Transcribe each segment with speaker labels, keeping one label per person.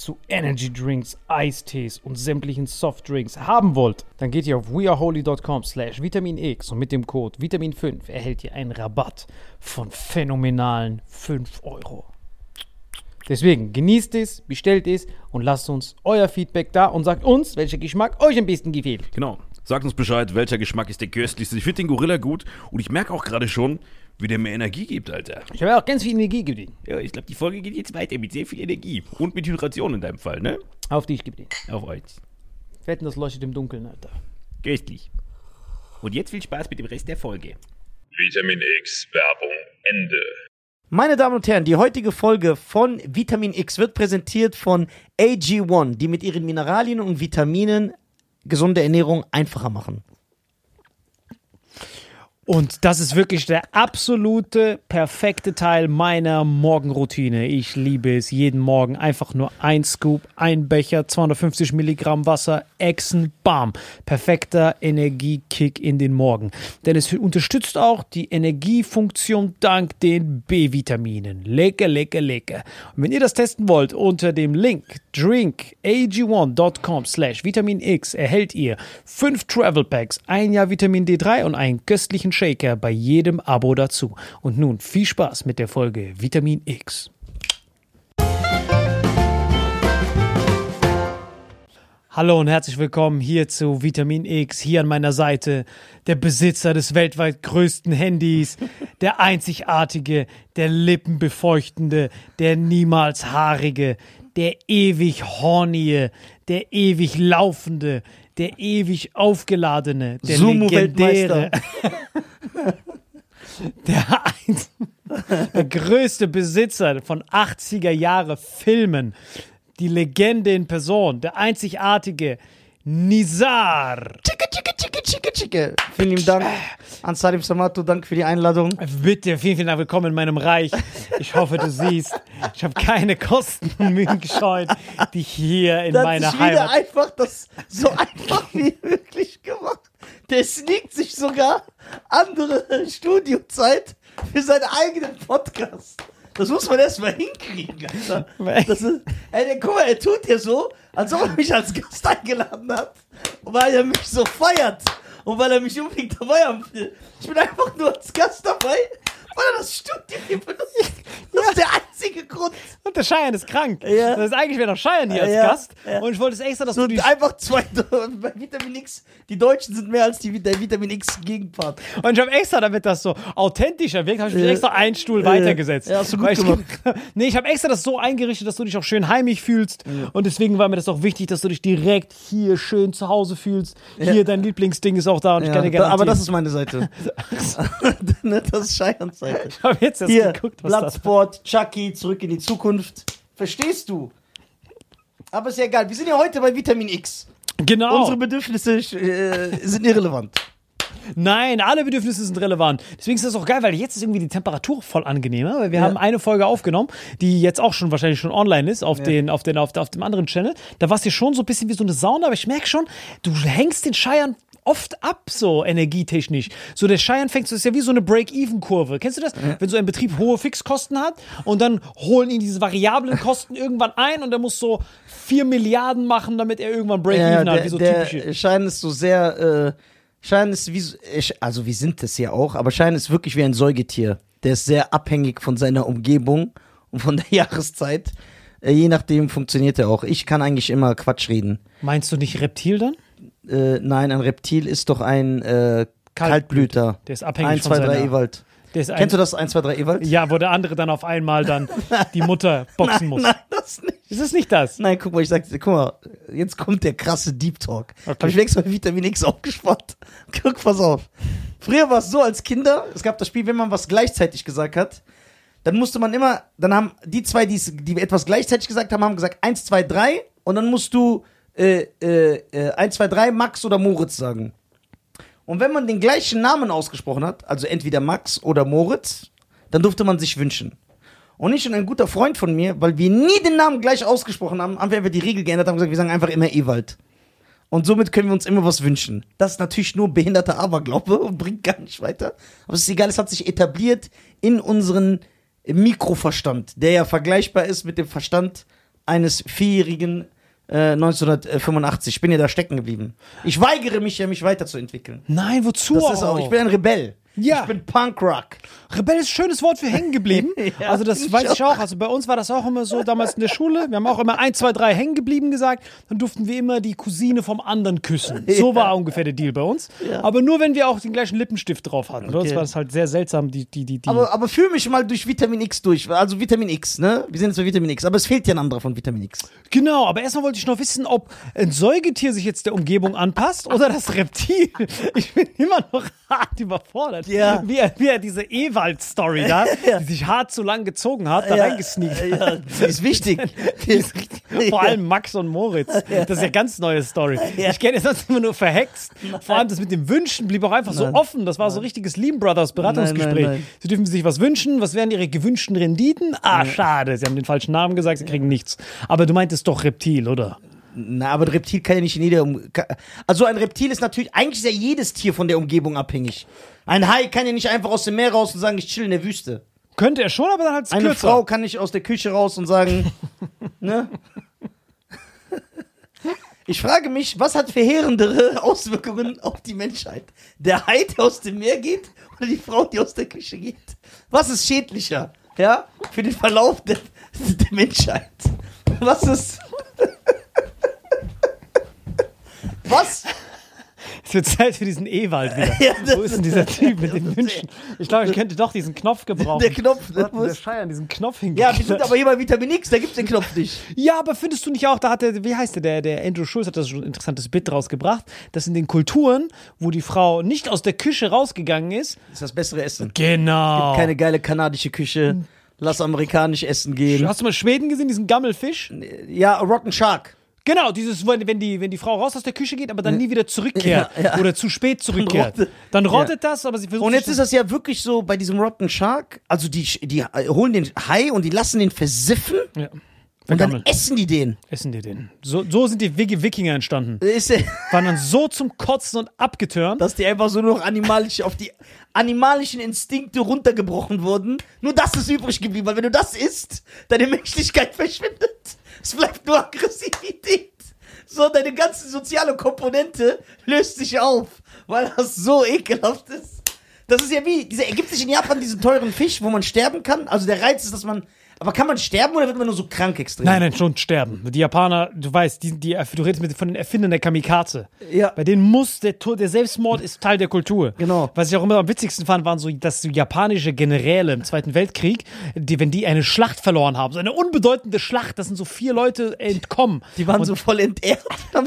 Speaker 1: zu Energy Drinks, Eistees und sämtlichen Softdrinks haben wollt, dann geht ihr auf weareholy.com slash vitaminx und mit dem Code Vitamin5 erhält ihr einen Rabatt von phänomenalen 5 Euro. Deswegen genießt es, bestellt es und lasst uns euer Feedback da und sagt uns, welcher Geschmack euch am besten gefällt.
Speaker 2: Genau. Sagt uns Bescheid, welcher Geschmack ist der köstlichste. Ich finde den Gorilla gut und ich merke auch gerade schon, wie der mir Energie gibt, Alter.
Speaker 1: Ich habe auch ganz viel Energie gegeben.
Speaker 2: Ja, ich glaube, die Folge geht jetzt weiter mit sehr viel Energie. Und mit Hydration in deinem Fall, ne?
Speaker 1: Auf dich, gib den.
Speaker 2: Auf euch.
Speaker 1: Wetten, das leuchtet im Dunkeln, Alter.
Speaker 2: Köstlich. Und jetzt viel Spaß mit dem Rest der Folge.
Speaker 3: Vitamin X Werbung Ende.
Speaker 4: Meine Damen und Herren, die heutige Folge von Vitamin X wird präsentiert von AG1, die mit ihren Mineralien und Vitaminen gesunde Ernährung einfacher machen.
Speaker 1: Und das ist wirklich der absolute, perfekte Teil meiner Morgenroutine. Ich liebe es jeden Morgen. Einfach nur ein Scoop, ein Becher, 250 Milligramm Wasser, Echsen, bam. Perfekter Energiekick in den Morgen. Denn es unterstützt auch die Energiefunktion dank den B-Vitaminen. Lecker, lecker, lecker. Und wenn ihr das testen wollt, unter dem Link drinkag1.com slash Vitamin X erhält ihr fünf Travel Packs, ein Jahr Vitamin D3 und einen köstlichen Shaker bei jedem Abo dazu. Und nun viel Spaß mit der Folge Vitamin X. Hallo und herzlich willkommen hier zu Vitamin X. Hier an meiner Seite der Besitzer des weltweit größten Handys, der einzigartige, der lippenbefeuchtende, der niemals haarige, der ewig hornie, der ewig laufende, der ewig aufgeladene, der legendäre, der, ein, der größte Besitzer von 80er Jahre Filmen, die Legende in Person, der einzigartige Nizar.
Speaker 4: Chicke, chicke, chicke, chicke, chicke. Vielen lieben Dank an Salim Samato. Danke für die Einladung.
Speaker 1: Bitte, vielen, vielen Dank. Willkommen in meinem Reich. Ich hoffe, du siehst, ich habe keine Kosten und Mühen gescheut, dich hier in
Speaker 4: Das
Speaker 1: meiner Heimat.
Speaker 4: einfach das so einfach wie möglich gemacht. Der sneakt sich sogar andere Studiozeit für seinen eigenen Podcast. Das muss man erstmal hinkriegen, Alter. Das ist, ey, guck mal, er tut hier so, als ob er mich als Gast eingeladen hat, weil er mich so feiert und weil er mich unbedingt dabei haben will. Ich bin einfach nur als Gast dabei, weil er das Studio hier benutzt. Das ist der einzige Grund.
Speaker 1: Und der Cheyenne ist krank.
Speaker 4: Ja.
Speaker 1: Das ist eigentlich wäre noch Cheyenne hier als
Speaker 4: Ja,
Speaker 1: Gast.
Speaker 4: ja.
Speaker 1: Und ich wollte es extra, dass
Speaker 4: So,
Speaker 1: du die
Speaker 4: einfach zwei, bei Vitamin X, die Deutschen sind mehr als die, der Vitamin X Gegenpart.
Speaker 1: Und ich habe extra, damit das so authentischer wirkt, habe ich extra einen Stuhl weitergesetzt.
Speaker 4: Ja, hast du gut
Speaker 1: Weil ich,
Speaker 4: gemacht.
Speaker 1: Nee, ich habe extra das so eingerichtet, dass du dich auch schön heimisch fühlst. Und deswegen war mir das auch wichtig, dass du dich direkt hier schön zu Hause fühlst. Hier, dein Lieblingsding ist auch da und ich kann dir garantieren.
Speaker 4: aber das ist meine Seite. Das ist Scheians Seite.
Speaker 1: ich habe jetzt erst
Speaker 4: Hier,
Speaker 1: geguckt, was das
Speaker 4: Bloodsport, Chucky, zurück in die Zukunft. Verstehst du? Aber ist ja egal. Wir sind ja heute bei Vitamin X.
Speaker 1: Genau.
Speaker 4: Unsere Bedürfnisse äh, sind irrelevant.
Speaker 1: Nein, alle Bedürfnisse sind relevant. Deswegen ist das auch geil, weil jetzt ist irgendwie die Temperatur voll angenehmer, weil wir haben eine Folge aufgenommen, die jetzt auch schon wahrscheinlich schon online ist auf den auf den auf, auf dem anderen Channel. Da war es dir schon so ein bisschen wie so eine Sauna, aber ich merke schon, du hängst den Scheiern oft ab, so energietechnisch. So der Scheiern fängt, das ist ja wie so eine Break-Even-Kurve. Kennst du das? Wenn so ein Betrieb hohe Fixkosten hat und dann holen ihn diese variablen Kosten irgendwann ein und er muss so 4 Milliarden machen, damit er irgendwann Break-Even
Speaker 4: Ja,
Speaker 1: hat, wie so
Speaker 4: der
Speaker 1: typische.
Speaker 4: Schein ist so sehr, äh, Schein ist wie, so- also wir sind das ja auch, aber Schein ist wirklich wie ein Säugetier. Der ist sehr abhängig von seiner Umgebung und von der Jahreszeit. Äh, je nachdem funktioniert er auch. Ich kann eigentlich immer Quatsch reden.
Speaker 1: Meinst du nicht Reptil dann?
Speaker 4: Äh, nein, ein Reptil ist doch ein äh, Kaltblüter.
Speaker 1: Der ist abhängig
Speaker 4: 1,
Speaker 1: von
Speaker 4: 2, 3
Speaker 1: seiner-
Speaker 4: Ewald.
Speaker 1: Ein,
Speaker 4: Kennst du das 1, 2, 3 Ewald?
Speaker 1: Ja, wo der andere dann auf einmal dann die Mutter boxen muss.
Speaker 4: Nein, das nicht.
Speaker 1: Ist es nicht das?
Speaker 4: Nein, guck mal, ich sag guck mal, jetzt kommt der krasse Deep Talk.
Speaker 1: Okay.
Speaker 4: Hab ich mir extra Vitamin X aufgespart. Guck, pass auf. Früher war es so als Kinder, es gab das Spiel, wenn man was gleichzeitig gesagt hat, dann musste man immer, dann haben die zwei, die etwas gleichzeitig gesagt haben, haben gesagt 1, 2, 3 und dann musst du äh, äh, äh, 1, 2, 3 Max oder Moritz sagen. Und wenn man den gleichen Namen ausgesprochen hat, also entweder Max oder Moritz, dann durfte man sich wünschen. Und ich und ein guter Freund von mir, weil wir nie den Namen gleich ausgesprochen haben, haben wir einfach die Regel geändert, haben gesagt, wir sagen einfach immer Ewald. Und somit können wir uns immer was wünschen. Das ist natürlich nur behinderter Aberglaube und bringt gar nicht weiter. Aber es ist egal, es hat sich etabliert in unseren Mikroverstand, der ja vergleichbar ist mit dem Verstand eines vierjährigen äh, 1985. Ich bin ja da stecken geblieben. Ich weigere mich ja, mich weiterzuentwickeln.
Speaker 1: Nein, wozu
Speaker 4: Das ist auch, ich bin ein Rebell.
Speaker 1: Ja.
Speaker 4: Ich bin Punkrock.
Speaker 1: Rebell ist ein schönes Wort für hängen geblieben.
Speaker 4: Ja,
Speaker 1: also das weiß ich
Speaker 4: auch.
Speaker 1: Also bei uns war das auch immer so damals in der Schule. Wir haben auch immer 1, 2, 3 hängen geblieben gesagt. Dann durften wir immer die Cousine vom anderen küssen. So war ungefähr der Deal bei uns. Aber nur wenn wir auch den gleichen Lippenstift drauf hatten.
Speaker 4: Okay.
Speaker 1: war das halt sehr seltsam, die, die, die, die.
Speaker 4: Aber, aber fühl mich mal durch Vitamin X durch. Also Vitamin X, ne? Wir sind jetzt bei Vitamin X. Aber es fehlt ja ein anderer von Vitamin X.
Speaker 1: Genau, aber erstmal wollte ich noch wissen, ob ein Säugetier sich jetzt der Umgebung anpasst oder das Reptil. Ich bin immer noch hart überfordert.
Speaker 4: Ja.
Speaker 1: wie, er, wie er diese Ewald-Story da,
Speaker 4: Ja.
Speaker 1: die sich hart zu lang gezogen hat, da
Speaker 4: Ja,
Speaker 1: reingesneakt
Speaker 4: ja, die ist wichtig. Die ist
Speaker 1: Vor allem Max und Moritz. Das ist ja ganz neue Story. Ich kenne es sonst immer nur verhext. Vor allem das mit dem Wünschen blieb auch einfach so
Speaker 4: Nein.
Speaker 1: offen. Das war so richtiges Lean Brothers Beratungsgespräch.
Speaker 4: Nein, nein, nein.
Speaker 1: Sie dürfen sich was wünschen. Was wären ihre gewünschten Renditen? Ah, schade. Sie haben den falschen Namen gesagt. Sie kriegen nichts. Aber du meintest doch Reptil, oder?
Speaker 4: Na, aber ein Reptil kann ja nicht in jeder um ka- Also ein Reptil ist natürlich, eigentlich ist ja jedes Tier von der Umgebung abhängig. Ein Hai kann ja nicht einfach aus dem Meer raus und sagen, ich chill in der Wüste.
Speaker 1: Könnte er schon, aber dann halt
Speaker 4: Eine
Speaker 1: kürzer.
Speaker 4: Frau kann nicht aus der Küche raus und sagen, ne? Ich frage mich, was hat verheerendere Auswirkungen auf die Menschheit? Der Hai, der aus dem Meer geht oder die Frau, die aus der Küche geht? Was ist schädlicher, ja, für den Verlauf der, der Menschheit? Was ist... Was?
Speaker 1: Es wird Zeit für diesen Ewald wieder.
Speaker 4: Ja, das-
Speaker 1: Wo ist denn dieser Typ mit den Wünschen? Ich glaube, ich könnte doch diesen Knopf gebrauchen.
Speaker 4: Der Knopf,
Speaker 1: hat denn der
Speaker 4: muss...
Speaker 1: Scheiern diesen Knopf
Speaker 4: Ja,
Speaker 1: hingekriegt?
Speaker 4: wir sind aber hier bei Vitamin X, da gibt's den Knopf nicht.
Speaker 1: Ja, aber findest du nicht auch, da hat der, wie heißt der, der, der Andrew Schulz hat das schon ein interessantes Bit rausgebracht, dass in den Kulturen, wo die Frau nicht aus der Küche rausgegangen ist,
Speaker 4: Das ist das bessere Essen.
Speaker 1: genau.
Speaker 4: Keine geile kanadische Küche. Lass amerikanisch essen gehen.
Speaker 1: Hast du mal Schweden gesehen, diesen Gammelfisch?
Speaker 4: Ja, Rotten Shark.
Speaker 1: Genau, dieses, wenn die, wenn die Frau raus aus der Küche geht, aber dann nie wieder zurückkehrt
Speaker 4: Ja, ja.
Speaker 1: oder zu spät zurückkehrt.
Speaker 4: rottet-
Speaker 1: Dann rottet das, aber sie versucht
Speaker 4: Und jetzt ist das ja wirklich so bei diesem Rotten Shark, also die, die holen den Hai und die lassen den versiffen
Speaker 1: ja.
Speaker 4: und dann essen die den.
Speaker 1: Essen die den. So, so sind die Wiki- Wikinger entstanden.
Speaker 4: Ist, ja-
Speaker 1: Waren dann so zum Kotzen und abgetürnt.
Speaker 4: dass die einfach so nur noch animalisch auf die animalischen Instinkte runtergebrochen wurden. Nur das ist übrig geblieben, weil wenn du das isst, deine Menschlichkeit verschwindet. Es bleibt nur Aggressivität. So, deine ganze soziale Komponente löst sich auf, weil das so ekelhaft ist. Das ist ja wie, dieser, gibt sich in Japan diesen teuren Fisch, wo man sterben kann? Also der Reiz ist, dass man, aber kann man sterben oder wird man nur so krank extrem?
Speaker 1: Nein, nein, schon sterben. Die Japaner, du weißt, die, die, du redest mit, von den Erfindern der Kamikaze.
Speaker 4: Ja.
Speaker 1: Bei denen muss der, Tod- der Selbstmord ist Teil der Kultur.
Speaker 4: Genau.
Speaker 1: Was ich auch immer am witzigsten fand, waren so, dass so japanische Generäle im Zweiten Weltkrieg, die, wenn die eine Schlacht verloren haben, so eine unbedeutende Schlacht, das sind so vier Leute entkommen.
Speaker 4: Die waren
Speaker 1: Und-
Speaker 4: so voll entehrt. Haben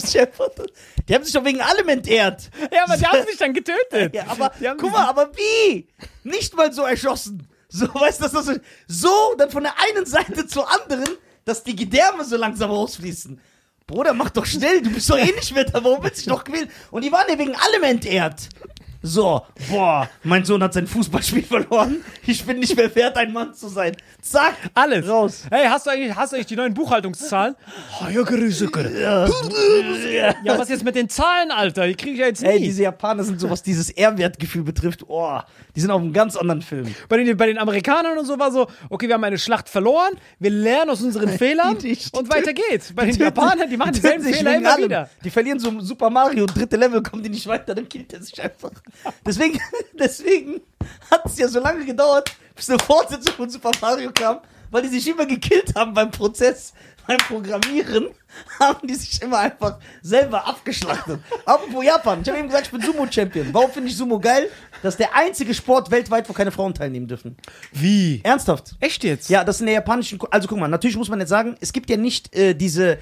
Speaker 4: die haben sich doch wegen allem entehrt.
Speaker 1: Ja, aber die haben sich dann getötet.
Speaker 4: Ja, aber guck mal, aber wie? Nicht mal so erschossen. So, weißt du, das so, dann von der einen Seite zur anderen, dass die Gedärme so langsam rausfließen. Bruder, mach doch schnell, du bist doch eh nicht mehr da, warum willst du dich doch quälen? Und die waren ja wegen allem entehrt. So, boah, mein Sohn hat sein Fußballspiel verloren. Ich bin nicht mehr wert, ein Mann zu sein. Zack,
Speaker 1: Alles.
Speaker 4: Raus.
Speaker 1: Hey, hast du eigentlich, hast du eigentlich die neuen Buchhaltungszahlen? Ja. Ja, was jetzt mit den Zahlen, Alter? Die kriege ich ja jetzt nie.
Speaker 4: Ey, diese Japaner sind so, was dieses Ehrwertgefühl betrifft, oh, die sind auf einem ganz anderen Film.
Speaker 1: Bei den, bei den Amerikanern und so war so, okay, wir haben eine Schlacht verloren, wir lernen aus unseren Fehlern
Speaker 4: die- die
Speaker 1: und weiter geht's. Bei den Japanern, die machen dieselben Fehler immer
Speaker 4: allem.
Speaker 1: wieder.
Speaker 4: Die verlieren so Super Mario, dritte Level, kommen die nicht weiter, dann killt er sich einfach. Deswegen, deswegen hat es ja so lange gedauert, bis eine Fortsetzung von Super Mario kam, weil die sich immer gekillt haben beim Prozess, beim Programmieren, haben die sich immer einfach selber abgeschlachtet. Apropos Japan, ich habe eben gesagt, ich bin Sumo-Champion. Warum finde ich Sumo geil? Das ist der einzige Sport weltweit, wo keine Frauen teilnehmen dürfen.
Speaker 1: Wie?
Speaker 4: Ernsthaft.
Speaker 1: Echt jetzt?
Speaker 4: Ja, das in der japanischen. Ku- Also guck mal, natürlich muss man jetzt sagen, es gibt ja nicht äh, diese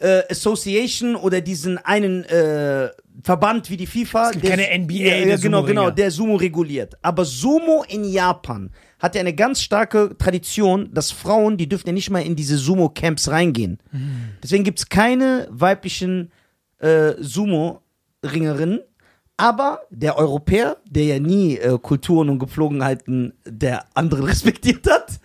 Speaker 4: äh, Association oder diesen einen äh, Verband wie die FIFA. Es
Speaker 1: gibt keine NBA
Speaker 4: ja
Speaker 1: der
Speaker 4: genau, genau, der Sumo reguliert. Aber Sumo in Japan hat ja eine ganz starke Tradition, dass Frauen, die dürfen ja nicht mal in diese Sumo-Camps reingehen. Deswegen gibt es keine weiblichen äh, Sumo-Ringerinnen. Aber der Europäer, der ja nie äh, Kulturen und Gepflogenheiten der anderen respektiert hat,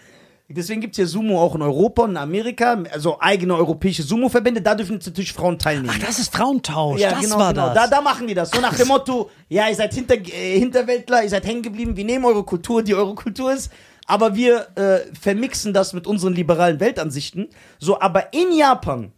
Speaker 4: deswegen gibt es ja Sumo auch in Europa und in Amerika, also eigene europäische Sumo-Verbände, da dürfen jetzt natürlich Frauen teilnehmen.
Speaker 1: Ach, das ist Frauentausch.
Speaker 4: Ja,
Speaker 1: das
Speaker 4: genau,
Speaker 1: war
Speaker 4: genau.
Speaker 1: das.
Speaker 4: Da, da machen die das. So nach dem Motto, ja, ihr seid Hinter, äh, Hinterwäldler, ihr seid hängen geblieben, wir nehmen eure Kultur, die eure Kultur ist, aber wir äh, vermixen das mit unseren liberalen Weltansichten. So, aber in Japan,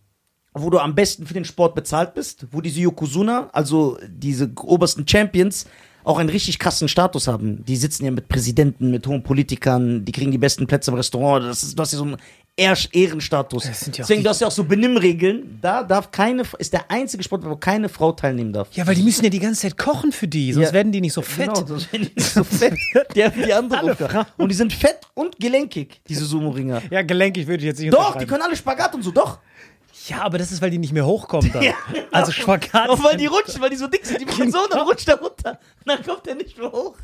Speaker 4: wo du am besten für den Sport bezahlt bist, wo diese Yokozuna, also diese obersten Champions, auch einen richtig krassen Status haben. Die sitzen ja mit Präsidenten, mit hohen Politikern, die kriegen die besten Plätze im Restaurant. Das ist, du hast ja so einen Ehr Ehrenstatus.
Speaker 1: Ja
Speaker 4: Deswegen, du hast ja auch so Benimmregeln. Da darf keine, ist der einzige Sport, wo keine Frau teilnehmen darf.
Speaker 1: ja, weil die müssen ja die ganze Zeit kochen für die, sonst
Speaker 4: Ja.
Speaker 1: werden die nicht so fett.
Speaker 4: Genau, sonst werden die nicht so fett. Die haben die andere Aufgabe. Und die sind fett und gelenkig, diese Sumo-Ringer.
Speaker 1: Ja, gelenkig würde ich jetzt nicht
Speaker 4: Doch, die können alle Spagat und so, doch.
Speaker 1: Ja, aber das ist, weil die nicht mehr hochkommen dann.
Speaker 4: Ja,
Speaker 1: Also Spagat.
Speaker 4: Und weil die rutschen, weil die so dick sind, die machen so und dann rutscht er runter. Und dann kommt er nicht mehr hoch.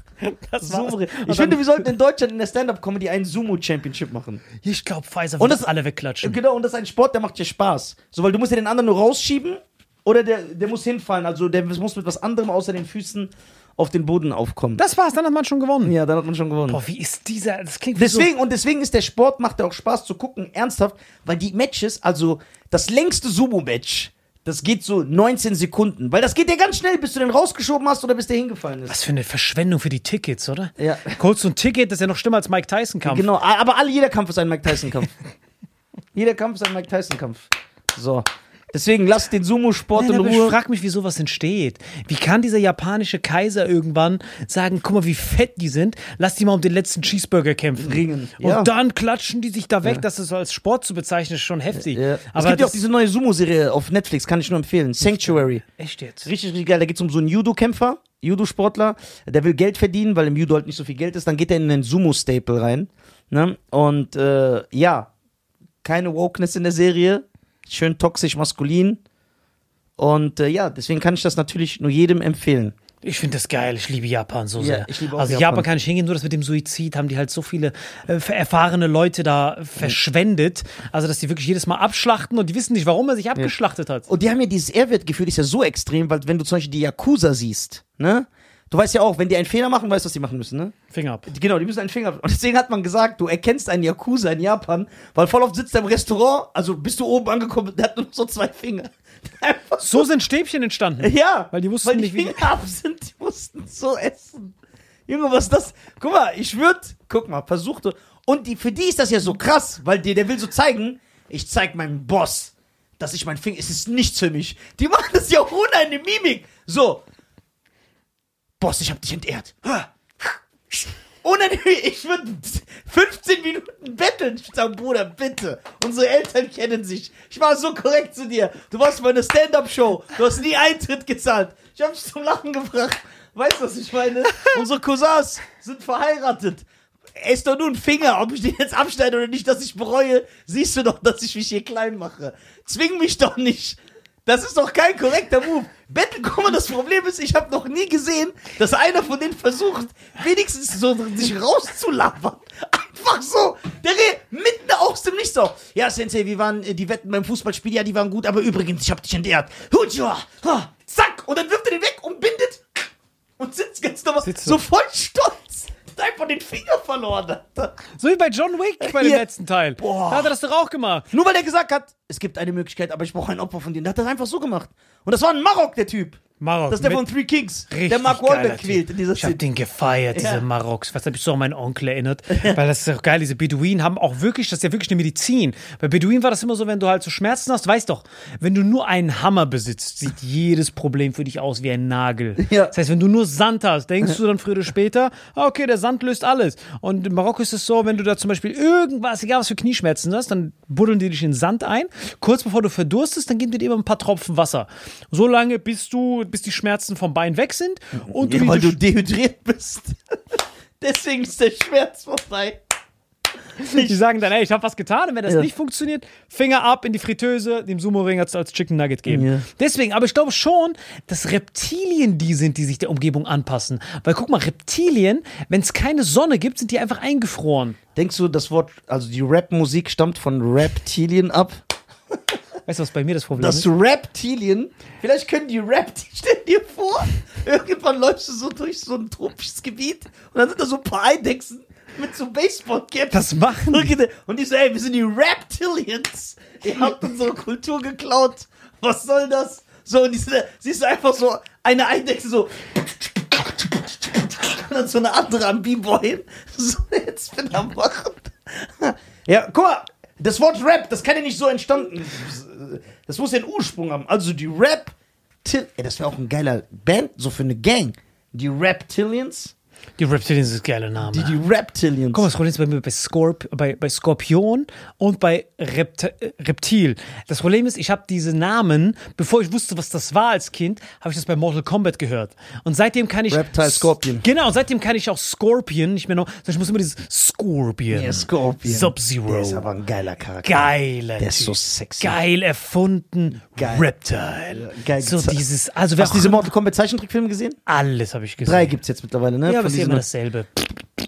Speaker 1: das
Speaker 4: Sumo. Ich finde, wir sollten in Deutschland in der Stand-Up-Comedy einen Sumo-Championship machen.
Speaker 1: ich glaube, Pfizer
Speaker 4: Und
Speaker 1: wird
Speaker 4: das-
Speaker 1: das alle wegklatschen.
Speaker 4: Genau, und das ist ein Sport, der macht dir Spaß. So, weil du musst ja den anderen nur rausschieben oder der, der muss hinfallen. Also der muss mit was anderem außer den Füßen auf den Boden aufkommen.
Speaker 1: Das war's, dann hat man schon gewonnen.
Speaker 4: ja, dann hat man schon gewonnen.
Speaker 1: Boah, wie ist dieser? Das klingt
Speaker 4: Deswegen, und deswegen ist der Sport, macht er auch Spaß zu gucken, ernsthaft, weil die Matches, also das längste Sumo-Match, das geht so 19 Sekunden. Weil das geht ja ganz schnell, bis du den rausgeschoben hast oder bis der hingefallen
Speaker 1: so.
Speaker 4: ist.
Speaker 1: Was für eine Verschwendung für die Tickets, oder?
Speaker 4: Ja.
Speaker 1: Holst du ein Ticket, das ist ja noch schlimmer als Mike Tyson-Kampf.
Speaker 4: Genau, aber alle, jeder Kampf ist ein Mike Tyson-Kampf. jeder Kampf ist ein Mike Tyson-Kampf. So. Deswegen lasst den Sumo-Sport in
Speaker 1: aber ich
Speaker 4: Ruhe.
Speaker 1: frag mich, wie sowas entsteht. Wie kann dieser japanische Kaiser irgendwann sagen, guck mal, wie fett die sind, lass die mal um den letzten Cheeseburger kämpfen.
Speaker 4: Ringen,
Speaker 1: Und
Speaker 4: ja.
Speaker 1: dann klatschen die sich da weg, das ist als Sport zu bezeichnen, ist schon heftig.
Speaker 4: Ja. Es
Speaker 1: Aber
Speaker 4: gibt ja auch diese neue Sumo-Serie auf Netflix, kann ich nur empfehlen. Sanctuary.
Speaker 1: Echt jetzt?
Speaker 4: Richtig, richtig geil. Da geht es um so einen Judo-Kämpfer, Judo-Sportler, der will Geld verdienen, weil im Judo halt nicht so viel Geld ist. Dann geht er in einen Sumo-Staple rein. Ne? Und äh, ja, keine Wokeness in der Serie. Schön toxisch maskulin. Und äh, ja, deswegen kann ich das natürlich nur jedem empfehlen.
Speaker 1: Ich finde das geil. Ich liebe Japan so
Speaker 4: Ja,
Speaker 1: sehr.
Speaker 4: ich liebe auch
Speaker 1: also
Speaker 4: Japan.
Speaker 1: Japan. kann ich hingehen, nur das mit dem Suizid haben die halt so viele äh, erfahrene Leute da verschwendet. Also dass die wirklich jedes Mal abschlachten und die wissen nicht, warum er sich abgeschlachtet hat.
Speaker 4: Und die haben ja dieses Ehrwertgefühl, ist ja so extrem, weil wenn du zum Beispiel die Yakuza siehst, ne? Du weißt ja auch, wenn die einen Fehler machen, weißt du, was die machen müssen, ne?
Speaker 1: Finger ab.
Speaker 4: Genau, die müssen einen Finger. Und deswegen hat man gesagt, du erkennst einen Yakuza in Japan, weil voll oft sitzt er im Restaurant, also bist du oben angekommen, der hat nur so zwei Finger. Einfach
Speaker 1: So sind Stäbchen entstanden.
Speaker 4: Ja,
Speaker 1: Weil die wussten
Speaker 4: weil die
Speaker 1: nicht, wie-
Speaker 4: Finger ab sind, die mussten so essen. Junge, was ist das? Guck mal, ich würde, guck mal, versuchte. Und die, für die ist das ja so krass, weil der, der will so zeigen, ich zeig meinem Boss, dass ich mein Finger, es ist nichts für mich. Die machen das ja ohne eine Mimik. So. Boss, ich hab dich entehrt. Ohne eine Mimik. Ich würde 15 Minuten betteln. Ich sagen, Bruder, bitte. Unsere Eltern kennen sich. Ich war so korrekt zu dir. Du warst bei einer Stand-Up-Show. Du hast nie Eintritt gezahlt. Ich hab dich zum Lachen gebracht. Weißt du, was ich meine? Unsere Cousins sind verheiratet. Er ist doch nur ein Finger, ob ich den jetzt abschneide oder nicht, dass ich bereue, siehst du doch, dass ich mich hier klein mache. Zwing mich doch nicht. Das ist doch kein korrekter Move. Guck mal, das Problem ist, ich habe noch nie gesehen, dass einer von denen versucht, wenigstens so sich rauszulabern. Einfach so. Der Reh mitten aus dem Nichts so. Ja, Sensei, wie waren äh, die Wetten beim Fußballspiel? Ja, die waren gut, aber übrigens, ich habe dich entehrt. Hujua, ha, zack. Und dann wirft er den weg und bindet und sitzt ganz normal.
Speaker 1: Sitzt
Speaker 4: so voll stolz. Hat einfach den Finger verloren. Alter.
Speaker 1: So wie bei John Wick bei dem
Speaker 4: Hier.
Speaker 1: letzten Teil.
Speaker 4: Boah.
Speaker 1: Da hat er das doch auch gemacht.
Speaker 4: Nur weil er gesagt hat, es gibt eine Möglichkeit, aber ich brauche ein Opfer von dir. Der hat das einfach so gemacht. Und das war ein Marok, der Typ.
Speaker 1: Marok.
Speaker 4: Das ist der von Three Kings.
Speaker 1: Richtig
Speaker 4: der Mark Wahlberg quält in dieser
Speaker 1: Ich hab
Speaker 4: Szene.
Speaker 1: den gefeiert, diese
Speaker 4: Ja.
Speaker 1: Maroks. Was hab ich so an meinen Onkel erinnert? Weil das ist auch geil, diese Beduinen haben auch wirklich, das ist ja wirklich eine Medizin. Bei Beduinen war das immer so, wenn du halt so Schmerzen hast, weißt doch, wenn du nur einen Hammer besitzt, sieht jedes Problem für dich aus wie ein Nagel.
Speaker 4: Ja.
Speaker 1: Das heißt, wenn du nur Sand hast, denkst du dann früher oder später, ah, okay, der Sand löst alles. Und in Marokko ist es so, wenn du da zum Beispiel irgendwas, egal was für Knieschmerzen hast, dann buddeln die dich in Sand ein. Kurz bevor du verdurstest, dann geben die dir immer ein paar Tropfen Wasser. So lange, bis du, bis die Schmerzen vom Bein weg sind und
Speaker 4: Ja,
Speaker 1: du
Speaker 4: weil du dehydriert bist. Deswegen ist der Schmerz vorbei.
Speaker 1: Die sagen dann, ey, ich habe was getan und wenn das
Speaker 4: Ja.
Speaker 1: nicht funktioniert, Finger ab in die Fritteuse, dem Sumo-Ring als, als Chicken Nugget geben.
Speaker 4: Ja.
Speaker 1: Deswegen, aber ich glaube schon, dass Reptilien die sind, die sich der Umgebung anpassen. Weil guck mal, Reptilien, wenn es keine Sonne gibt, sind die einfach eingefroren.
Speaker 4: Denkst du, das Wort, also die Rap-Musik stammt von Reptilien ab?
Speaker 1: Weißt du, was bei mir das Problem
Speaker 4: Das
Speaker 1: ist?
Speaker 4: Reptilien, vielleicht können die Reptilien, stell dir vor, irgendwann läufst du so durch so ein tropisches Gebiet und dann sind da so ein paar Eidechsen mit so Baseball-Caps.
Speaker 1: Das machen die.
Speaker 4: Und die so, ey, wir sind die Reptilians. Ihr habt unsere Kultur geklaut. Was soll das? So, und die sind, siehst du einfach so eine Eidechse so. Und dann so eine andere am B-Boy. So, jetzt bin ich am Machen. Ja, guck mal, das Wort Rap, das kann ja nicht so entstanden. Das muss ja einen Ursprung haben. Also die Rap. Ey, das wäre auch ein geiler Band, so für eine Gang. Die Reptilians.
Speaker 1: Die Reptilians ist ein geiler Name.
Speaker 4: Die, die Reptilians.
Speaker 1: Guck mal, das Problem ist bei mir bei, Scorp bei, bei Skorpion und bei Rept Reptil. Das Problem ist, ich habe diese Namen, bevor ich wusste, was das war als Kind, habe ich das bei Mortal Kombat gehört. Und seitdem kann ich.
Speaker 4: Reptile, Scorpion.
Speaker 1: Genau, seitdem kann ich auch Scorpion nicht mehr noch. sondern Ich muss immer dieses Scorpion.
Speaker 4: Ja, Scorpion.
Speaker 1: Sub-Zero.
Speaker 4: Der ist aber ein geiler Charakter.
Speaker 1: Geiler
Speaker 4: Der ist so sexy.
Speaker 1: Geil erfunden.
Speaker 4: Geil.
Speaker 1: Reptile.
Speaker 4: Geil
Speaker 1: so dieses. Also,
Speaker 4: Hast du diese Mortal Kombat Zeichentrickfilme gesehen?
Speaker 1: alles habe ich gesehen.
Speaker 4: Drei gibt's jetzt mittlerweile, ne?
Speaker 1: Ja,
Speaker 4: Von diesen-
Speaker 1: immer dasselbe.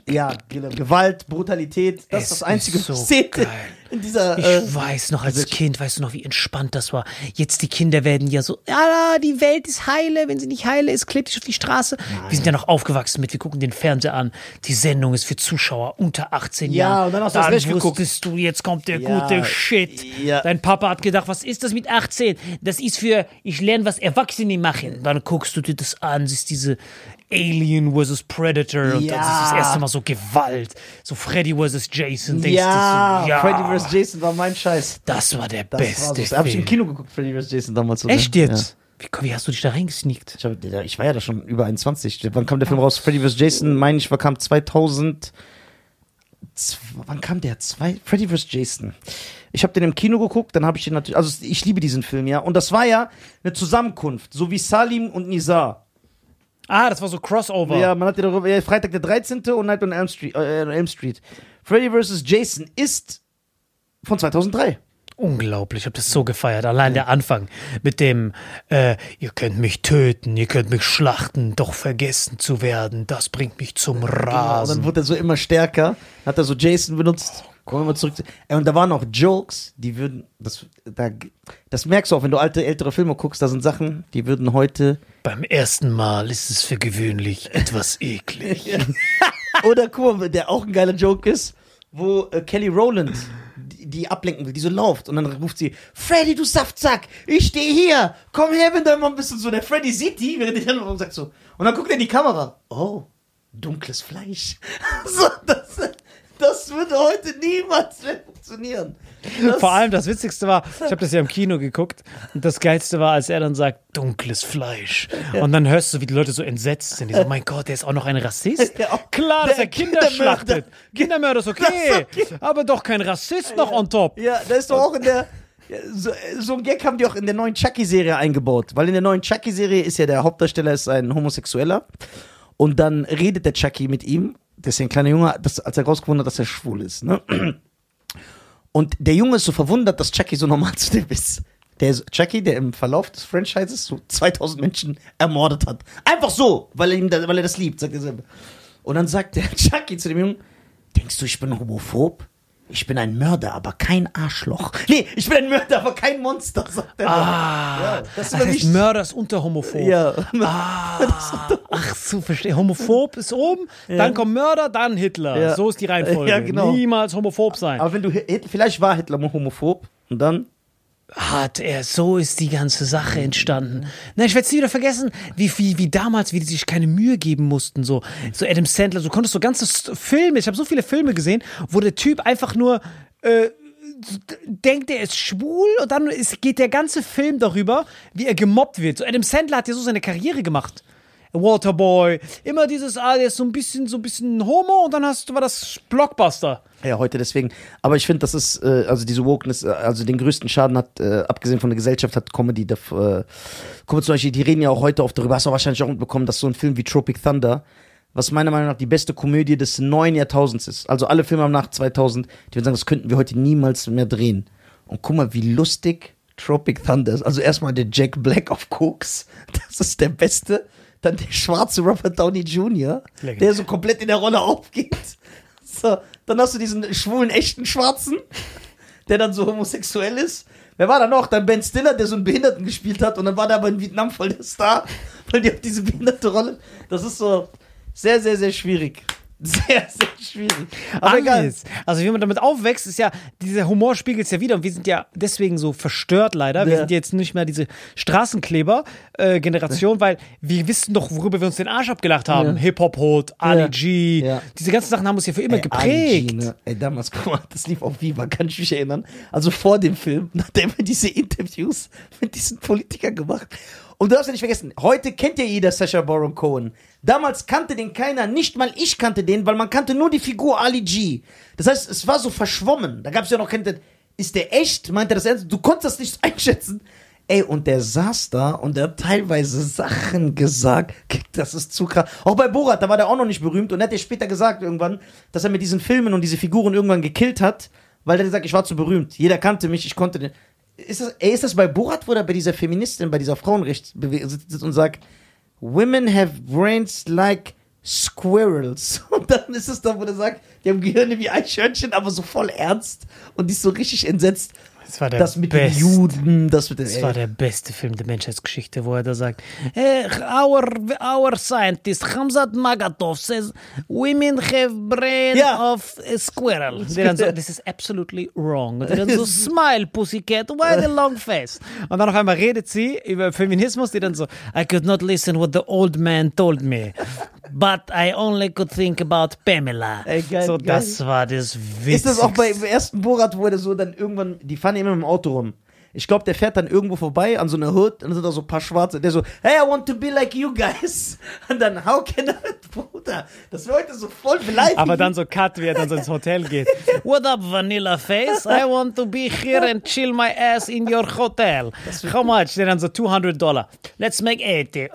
Speaker 4: Ja, Gewalt, Brutalität, das
Speaker 1: Es
Speaker 4: ist das Einzige,
Speaker 1: ist so geil.
Speaker 4: in dieser.
Speaker 1: Ich
Speaker 4: äh,
Speaker 1: weiß noch als Kind, weißt du noch, wie entspannt das war. Jetzt die Kinder werden ja so, ja, die Welt ist heile, wenn sie nicht heile ist, klebt dich auf die Straße. Wir sind ja noch aufgewachsen mit, wir gucken den Fernseher an. Die Sendung ist für Zuschauer unter 18
Speaker 4: Ja,
Speaker 1: Jahren.
Speaker 4: und dann hast du recht geguckt.
Speaker 1: wusstest du, jetzt kommt der
Speaker 4: Ja,
Speaker 1: gute Shit.
Speaker 4: ja.
Speaker 1: Dein Papa hat gedacht, was ist das mit 18? Das ist für, ich lerne, was Erwachsene machen. Dann guckst du dir das an, siehst diese Alien vs. Predator und
Speaker 4: Ja.
Speaker 1: das ist das erste Mal so Gewalt. So Freddy vs. Jason. Denkst
Speaker 4: ja,
Speaker 1: du so, ja,
Speaker 4: Freddy vs. Jason war mein Scheiß.
Speaker 1: das war der
Speaker 4: Das
Speaker 1: beste
Speaker 4: war so.
Speaker 1: Film.
Speaker 4: Habe ich im Kino geguckt, Freddy vs. Jason damals.
Speaker 1: Echt jetzt? Wie, komm, wie hast du dich da reingesneakt?
Speaker 4: Ich, hab, ich war ja da schon über 21. Wann kam der Film raus? Freddy vs. Jason, meine ich, war kam 2000. Z- Wann kam der? Zwei? Freddy vs. Jason. Ich habe den im Kino geguckt, dann habe ich den natürlich. Also ich liebe diesen Film, ja. Und das war ja eine Zusammenkunft, so wie Salim und Nizar.
Speaker 1: Ah, das war so Crossover.
Speaker 4: Ja, man hat ja darüber. Freitag der 13. und Night on Elm Street. Äh, Elm Street. Freddy vs. Jason ist von 2003.
Speaker 1: Unglaublich, ich habe das so gefeiert. Allein der Anfang mit dem, äh, ihr könnt mich töten, ihr könnt mich schlachten, doch vergessen zu werden, das bringt mich zum
Speaker 4: Und dann
Speaker 1: Rasen.
Speaker 4: wurde er so immer stärker. Hat er so Jason benutzt. Kommen wir mal zurück. Und da waren auch Jokes, die würden. Das, da, das merkst du auch, wenn du alte, ältere Filme guckst. Da sind Sachen, die würden heute.
Speaker 1: Beim ersten Mal ist es für gewöhnlich etwas eklig.
Speaker 4: Oder guck mal, der auch ein geiler Joke ist, wo äh, Kelly Rowland die, die ablenken will, die so läuft. Und dann ruft sie: Freddy, du Saftsack, ich stehe hier. Komm her, wenn du immer ein bisschen so. Der Freddy sieht die, während ich dann und sagt so. Und dann guckt er in die Kamera. Oh, dunkles Fleisch. so, das, das würde heute niemals mehr funktionieren. Das,
Speaker 1: Vor allem das Witzigste war, ich habe das ja im Kino geguckt und das Geilste war, als er dann sagt, dunkles Fleisch. Und dann hörst du, wie die Leute so entsetzt sind. Die so, mein Gott, der ist auch noch ein Rassist? Klar, dass er Kinder
Speaker 4: Kindermörder.
Speaker 1: schlachtet. Kindermörder ist okay, aber doch kein Rassist noch on top.
Speaker 4: Ja, da ist doch auch in der. So, so ein Gag haben die auch in der neuen Chucky-Serie eingebaut. Weil in der neuen Chucky-Serie ist ja der Hauptdarsteller ist ein Homosexueller. Und dann redet der Chucky mit ihm. Ein kleiner Junge, das, als er rausgefunden hat, dass er schwul ist. Ne? Und der Junge ist so verwundert, dass Chucky so normal zu dem ist. Der ist Chucky, der im Verlauf des Franchises so 2000 Menschen ermordet hat. Einfach so, weil er, ihm weil er das liebt, sagt er selber. Und dann sagt der Chucky zu dem Jungen, denkst du, ich bin homophob? Ich bin ein Mörder, aber kein Arschloch. Nee, ich bin ein Mörder, aber kein Monster, sagt er.
Speaker 1: Ah,
Speaker 4: Ja, das ist
Speaker 1: das heißt,
Speaker 4: mich-
Speaker 1: Mörder ist unter homophob.
Speaker 4: Ja.
Speaker 1: Ah, ach so, verstehe. Homophob ist oben, dann kommt Mörder, dann Hitler.
Speaker 4: Ja.
Speaker 1: So ist die Reihenfolge.
Speaker 4: Ja, genau.
Speaker 1: Niemals homophob sein.
Speaker 4: Aber wenn du, vielleicht war Hitler homophob und dann,
Speaker 1: Hat er, so ist die ganze Sache entstanden. Na, ich werde es nie wieder vergessen, wie, wie, wie damals, wie die sich keine Mühe geben mussten. So, so Adam Sandler, so konntest du ganze S- Filme, ich habe so viele Filme gesehen, wo der Typ einfach nur äh, denkt, er ist schwul und dann ist, geht der ganze Film darüber, wie er gemobbt wird. So Adam Sandler hat ja so seine Karriere gemacht. Waterboy, immer dieses, ah, der ist so ein bisschen, so ein bisschen Homo und dann hast du war das Blockbuster.
Speaker 4: ja, heute deswegen. Aber ich finde, das ist, äh, also diese Wokeness, äh, also den größten Schaden hat, äh, abgesehen von der Gesellschaft, hat Comedy. Da, äh, guck mal zum Beispiel, die reden ja auch heute oft darüber, hast du wahrscheinlich auch mitbekommen, dass so ein Film wie Tropic Thunder, was meiner Meinung nach die beste Komödie des neuen Jahrtausends ist. Also alle Filme nach 2000, die würden sagen, das könnten wir heute niemals mehr drehen. Und guck mal, wie lustig Tropic Thunder ist. Also erstmal der Jack Black auf Koks, das ist der Beste. Dann der schwarze Robert Downey Jr.,
Speaker 1: Legendär.
Speaker 4: der so komplett in der Rolle aufgeht. So, dann hast du diesen schwulen, echten Schwarzen, der dann so homosexuell ist. Wer war da noch? Dann Ben Stiller, der so einen Behinderten gespielt hat und dann war der aber in Vietnam voll der Star, weil die auf diese behinderte Rolle. Das ist so sehr, sehr, sehr schwierig. Sehr, sehr schwierig. Aber egal.
Speaker 1: Also wie man damit aufwächst, ist ja, dieser Humor spiegelt es ja wieder und wir sind ja deswegen so verstört leider. Wir
Speaker 4: Ja.
Speaker 1: sind jetzt nicht mehr diese Straßenkleber-Generation, weil wir wissen doch, worüber wir uns den Arsch abgelacht haben.
Speaker 4: Ja.
Speaker 1: Hip-Hop-Hot, Ali
Speaker 4: Ja.
Speaker 1: G. Diese ganzen Sachen haben uns ja für immer
Speaker 4: Ey,
Speaker 1: geprägt.
Speaker 4: G, ne? Ey, damals, guck mal, das lief auf Viva, kann ich mich erinnern. Also vor dem Film er immer diese Interviews mit diesen Politikern gemacht. Und du darfst ja nicht vergessen, heute kennt ja jeder Sacha Baron Cohen. Damals kannte den keiner, nicht mal ich kannte den, weil man kannte nur die Figur Ali G. Das heißt, es war so verschwommen. Da gab es ja noch keine, ist der echt? Meint er das ernst? Du konntest das nicht einschätzen. Ey, und der saß da und der hat teilweise Sachen gesagt. Das ist zu krass. Auch bei Borat, da war der auch noch nicht berühmt und er hat ja später gesagt irgendwann, dass er mit diesen Filmen und diese Figuren irgendwann gekillt hat, weil er gesagt, ich war zu berühmt. Jeder kannte mich, ich konnte den. Ist das, ist das bei Borat, wo er bei dieser Feministin, bei dieser Frauenrechtsbewegung sitzt und sagt, Women have brains like squirrels. Und dann ist es da, wo er sagt, die haben Gehirne wie Eichhörnchen, aber so voll ernst. Und die ist so richtig entsetzt.
Speaker 1: Das war der
Speaker 4: Das mit
Speaker 1: beste.
Speaker 4: den Juden, das mit den.
Speaker 1: Das war der beste Film der Menschheitsgeschichte, wo er da sagt, eh, our, our scientist Hamzat Magatov says women have brain
Speaker 4: Ja.
Speaker 1: of a squirrel. Dann so, this is absolutely wrong. Und dann so, smile pussycat, why the long face? Und dann auf einmal redet sie über Feminismus, die dann so, I could not listen what the old man told me. But I only could think about Pamela.
Speaker 4: Ey, geil,
Speaker 1: so,
Speaker 4: geil.
Speaker 1: das war das Witzigste.
Speaker 4: Ist das auch bei im ersten Borat, wo er so dann irgendwann, die fahren immer im Auto rum. Ich glaube, der fährt dann irgendwo vorbei an so einer Hood und dann sind da so ein paar Schwarze, der so, hey, I want to be like you guys. Und dann, how can I, Bruder, das wäre heute so voll beleidigend.
Speaker 1: Aber dann so Cut, wie er dann so ins Hotel geht. What up, Vanilla Face? I want to be here and chill my ass in your hotel. How much? Der dann so 200 Dollar. Let's make 80.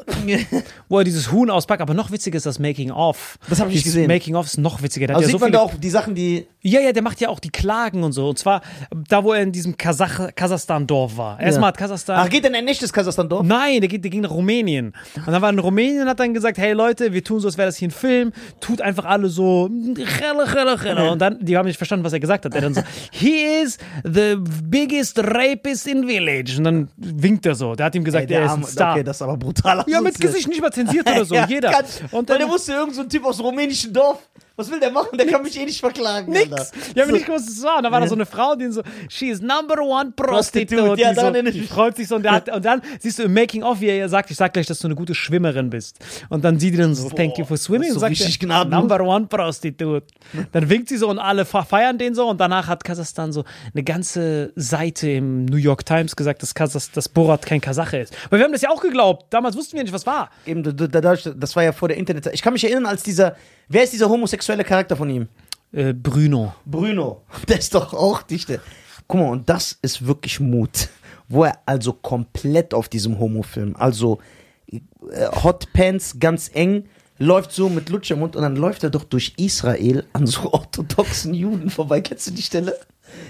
Speaker 1: Wo er dieses Huhn auspackt. Aber noch witziger ist das Making of.
Speaker 4: Das hab ich nicht gesehen.
Speaker 1: Making of ist noch witziger. Hat
Speaker 4: also sieht
Speaker 1: so
Speaker 4: man da auch die Sachen, die,
Speaker 1: ja, ja, der macht ja auch die Klagen und so. Und zwar da, wo er in diesem Kasach Kasachstan-Dorf war. Erstmal hat Kasachstan.
Speaker 4: ach, geht denn ein echtes Kasachstan-Dorf?
Speaker 1: Nein, der, geht, der ging nach Rumänien. Und dann war in Rumänien und hat dann gesagt, hey Leute, wir tun so, als wäre das hier ein Film. Tut einfach alle so. Und dann, die haben nicht verstanden, was er gesagt hat. Er dann so, he is the biggest rapist in village. Und dann winkt er so. Der hat ihm gesagt,
Speaker 4: Ey,
Speaker 1: er ist ein
Speaker 4: Arme-
Speaker 1: Star.
Speaker 4: Okay, das ist aber brutal.
Speaker 1: ja, mit. Gesicht nicht mal zensiert oder so.
Speaker 4: Ja,
Speaker 1: Jeder.
Speaker 4: Ganz,
Speaker 1: Und
Speaker 4: weil
Speaker 1: dann,
Speaker 4: der wusste, irgend so ein Typ aus dem rumänischen Dorf. Was will der machen? Der kann mich eh nicht verklagen.
Speaker 1: Nix.
Speaker 4: Alter.
Speaker 1: Die haben
Speaker 4: So.
Speaker 1: nicht gewusst, was es war. Und da war da so eine Frau, die so, she is number one prostitute.
Speaker 4: Prostitute, ja,
Speaker 1: die, so, die freut sich so. Und, hat, und dann siehst du im Making of, wie er ihr sagt, ich sag gleich, dass du eine gute Schwimmerin bist. Und dann sieht die dann so, thank you for swimming.
Speaker 4: das ist so
Speaker 1: und sagt
Speaker 4: richtig gnadenlos.
Speaker 1: number one prostitute. Dann winkt sie so und alle fe- feiern den so. Und danach hat Kasachstan so eine ganze Seite im New York Times gesagt, dass, Kasachs, dass Borat kein Kasache ist. Weil wir haben das ja auch geglaubt. Damals wussten wir nicht, was war.
Speaker 4: Eben, das war ja vor der Internet. Ich kann mich erinnern, als dieser, wer ist dieser homosexuelle Charakter von ihm?
Speaker 1: Äh, Bruno.
Speaker 4: Bruno. Der ist doch auch dichte. Guck mal, und das ist wirklich Mut. Wo er also komplett auf diesem Homofilm, also äh, Hotpants ganz eng, läuft so mit Lutsch im Mund und dann läuft er doch durch Israel an so orthodoxen Juden vorbei. Kennst du die Stelle?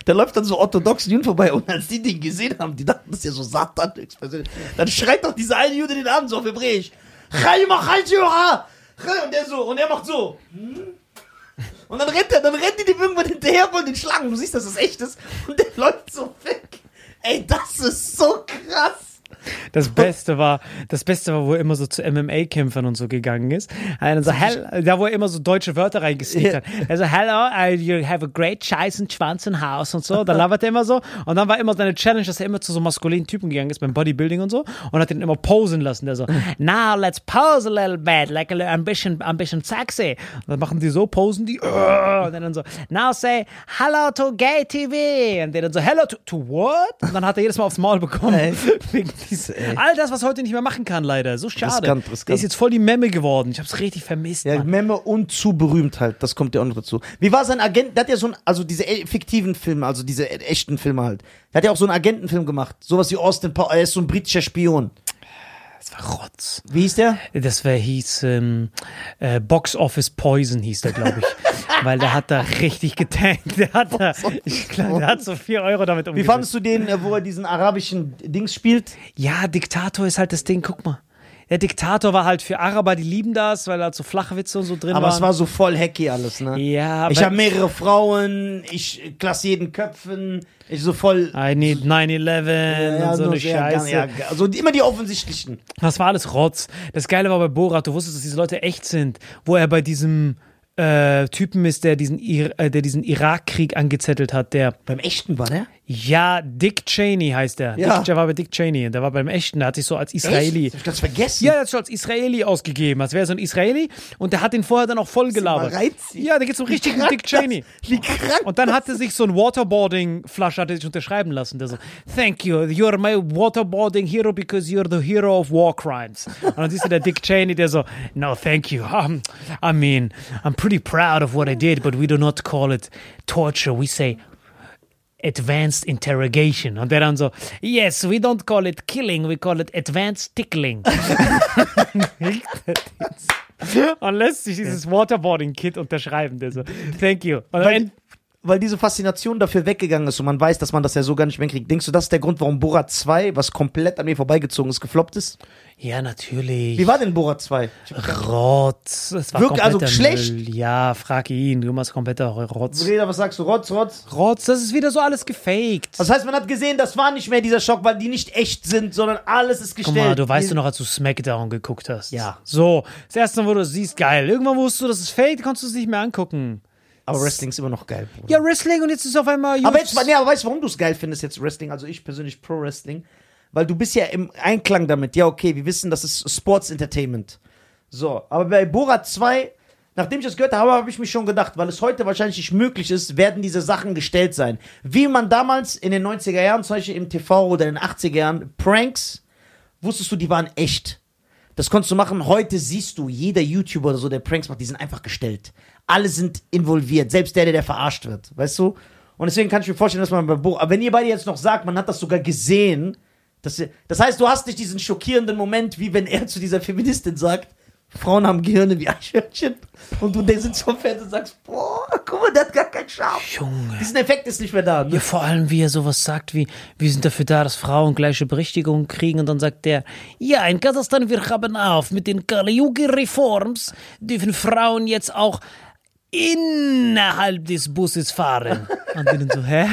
Speaker 4: Der läuft dann so orthodoxen Juden vorbei und als die den gesehen haben, die dachten, das ist ja so Satan. Dann schreit doch dieser eine Jude den Abend so auf Hebräisch. Und der so, und er macht so. Und dann rennt er, dann rennt die dem irgendwann hinterher, wollen den schlagen. Du siehst, dass das echt ist. Und der läuft so weg. Ey, das ist so krass.
Speaker 1: Das Beste war, das Beste war, wo er immer so zu MMA-Kämpfern und so gegangen ist. Und so, hell, da wo er immer so deutsche Wörter reingestickt
Speaker 4: Ja.
Speaker 1: hat. Also, hello, you have a great scheißen Schwanz in Haus und so. Da labert er immer so. Und dann war immer seine Challenge, dass er immer zu so maskulinen Typen gegangen ist beim Bodybuilding und so. Und hat den immer posen lassen. Der so, now let's pose a little bit, like a little ambition, ambition sexy. Und dann machen die so, posen die. Und dann so, now say hello to gay TV. Und der dann so, hello to, to what? Und dann hat er jedes Mal aufs Maul bekommen. Wegen diesem,
Speaker 4: ey.
Speaker 1: all das, was heute nicht mehr machen kann, leider. So schade.
Speaker 4: Riskant, riskant.
Speaker 1: Der ist jetzt voll die Memme geworden. Ich hab's richtig vermisst.
Speaker 4: Ja,
Speaker 1: Mann.
Speaker 4: Memme und zu berühmt halt. Das kommt ja auch noch dazu. Wie war sein Agent? Der hat ja so ein, also diese e- fiktiven Filme, also diese e- echten Filme halt. Der hat ja auch so einen Agentenfilm gemacht. Sowas wie Austin Powers. Er ist so ein britischer Spion.
Speaker 1: Das war Rotz.
Speaker 4: Wie hieß der?
Speaker 1: Das war, hieß ähm, äh, Box Office Poison, hieß der, glaube ich. Weil der hat da richtig getankt. Der hat da, ich glaub, der hat so 4 Euro damit
Speaker 4: Wie
Speaker 1: umgesetzt.
Speaker 4: fandest du den, äh, wo er diesen arabischen Dings spielt?
Speaker 1: Ja, Diktator ist halt das Ding, guck mal. Der Diktator war halt für Araber, die lieben das, weil da halt so Flachwitze und so drin
Speaker 4: Aber
Speaker 1: waren.
Speaker 4: es war so voll hacky alles, ne?
Speaker 1: ja,
Speaker 4: Ich
Speaker 1: aber-
Speaker 4: habe mehrere Frauen, ich klasse jeden Köpfen, ich so voll.
Speaker 1: I need 9-11 und so
Speaker 4: nur
Speaker 1: eine Scheiße.
Speaker 4: gerne, ja, also immer die offensichtlichen.
Speaker 1: Das war alles Rotz. Das Geile war bei Borat, du wusstest, dass diese Leute echt sind, wo er bei diesem äh, Typen ist, der diesen, Ir äh, der diesen Irakkrieg angezettelt hat, der
Speaker 4: Beim echten war der?
Speaker 1: Ja, Dick Cheney heißt er.
Speaker 4: Ja.
Speaker 1: Dick, der war bei Dick Cheney. Der war beim Echten. Der hat sich so als Israeli.
Speaker 4: Echt? Hab ich ganz vergessen.
Speaker 1: Ja, er hat sich als Israeli ausgegeben, als wäre er so ein Israeli. Und der hat ihn vorher dann auch voll gelabert. Ja, der geht zum richtigen Dick Cheney.
Speaker 4: das- wie krank
Speaker 1: Und dann hat er sich so ein Waterboarding-Flasche hat er sich unterschreiben lassen. Der so, thank you, you're my waterboarding hero because you're the hero of war crimes. Und dann siehst du der Dick Cheney, der so, no, thank you. Um, I mean, I'm pretty proud of what I did, but we do not call it torture. We say advanced interrogation. Und der dann so, yes, we don't call it killing, we call it advanced tickling. Und lässt sich dieses Waterboarding-Kit unterschreiben. Der so, thank you.
Speaker 4: Weil, weil diese Faszination dafür weggegangen ist und man weiß, dass man das ja so gar nicht mehr kriegt. Denkst du, das ist der Grund, warum Borat 2, was komplett an mir vorbeigezogen ist, gefloppt ist?
Speaker 1: Ja, natürlich.
Speaker 4: Wie war denn Borat 2?
Speaker 1: Rotz. Es war
Speaker 4: Wirklich, also schlecht?
Speaker 1: Müll. Ja, frag ihn. Du machst kompletter Rotz.
Speaker 4: Reda, was sagst du? Rotz, Rotz?
Speaker 1: Rotz, das ist wieder so alles gefaked.
Speaker 4: Das heißt, man hat gesehen, das war nicht mehr dieser Schock, weil die nicht echt sind, sondern alles ist
Speaker 1: Guck
Speaker 4: gestellt.
Speaker 1: mal, du weißt du noch, als du Smackdown geguckt hast.
Speaker 4: Ja.
Speaker 1: So, das erste Mal, wo du es siehst, geil. Irgendwann wusstest du, das ist fake, konntest du es nicht mehr angucken.
Speaker 4: Aber Wrestling ist immer noch geil. Bruder.
Speaker 1: Ja, Wrestling und jetzt ist auf einmal.
Speaker 4: Aber jetzt, nee, aber weißt du, warum du es geil findest jetzt Wrestling? Also ich persönlich Pro Wrestling, weil du bist ja im Einklang damit. Ja, okay, wir wissen, das ist Sports Entertainment. So, aber bei Borat 2, nachdem ich das gehört habe, habe ich mich schon gedacht, weil es heute wahrscheinlich nicht möglich ist, werden diese Sachen gestellt sein. Wie man damals in den 90er Jahren, zum Beispiel im TV oder in den 80er Jahren, Pranks, wusstest du, die waren echt. Das konntest du machen. Heute siehst du, jeder YouTuber oder so, der Pranks macht, die sind einfach gestellt. Alle sind involviert, selbst der, der, verarscht wird, weißt du? Und deswegen kann ich mir vorstellen, dass man bei Bo aber wenn ihr beide jetzt noch sagt, man hat das sogar gesehen, das, das heißt, du hast nicht diesen schockierenden Moment, wie wenn er zu dieser Feministin sagt, Frauen haben Gehirne wie Eichhörnchen und du der sitzt vom Feld und sagst, boah, guck mal, der hat gar keinen Charme.
Speaker 1: Junge.
Speaker 4: Diesen Effekt ist nicht mehr da. Ne?
Speaker 1: Ja, vor allem, wie er sowas sagt, wie, wir sind dafür da, dass Frauen gleiche Berechtigung kriegen. Und dann sagt der, ja, in Kasachstan, wir haben auf, mit den Kaliugi-Reforms dürfen Frauen jetzt auch innerhalb des Busses fahren. Und die dann so, hä?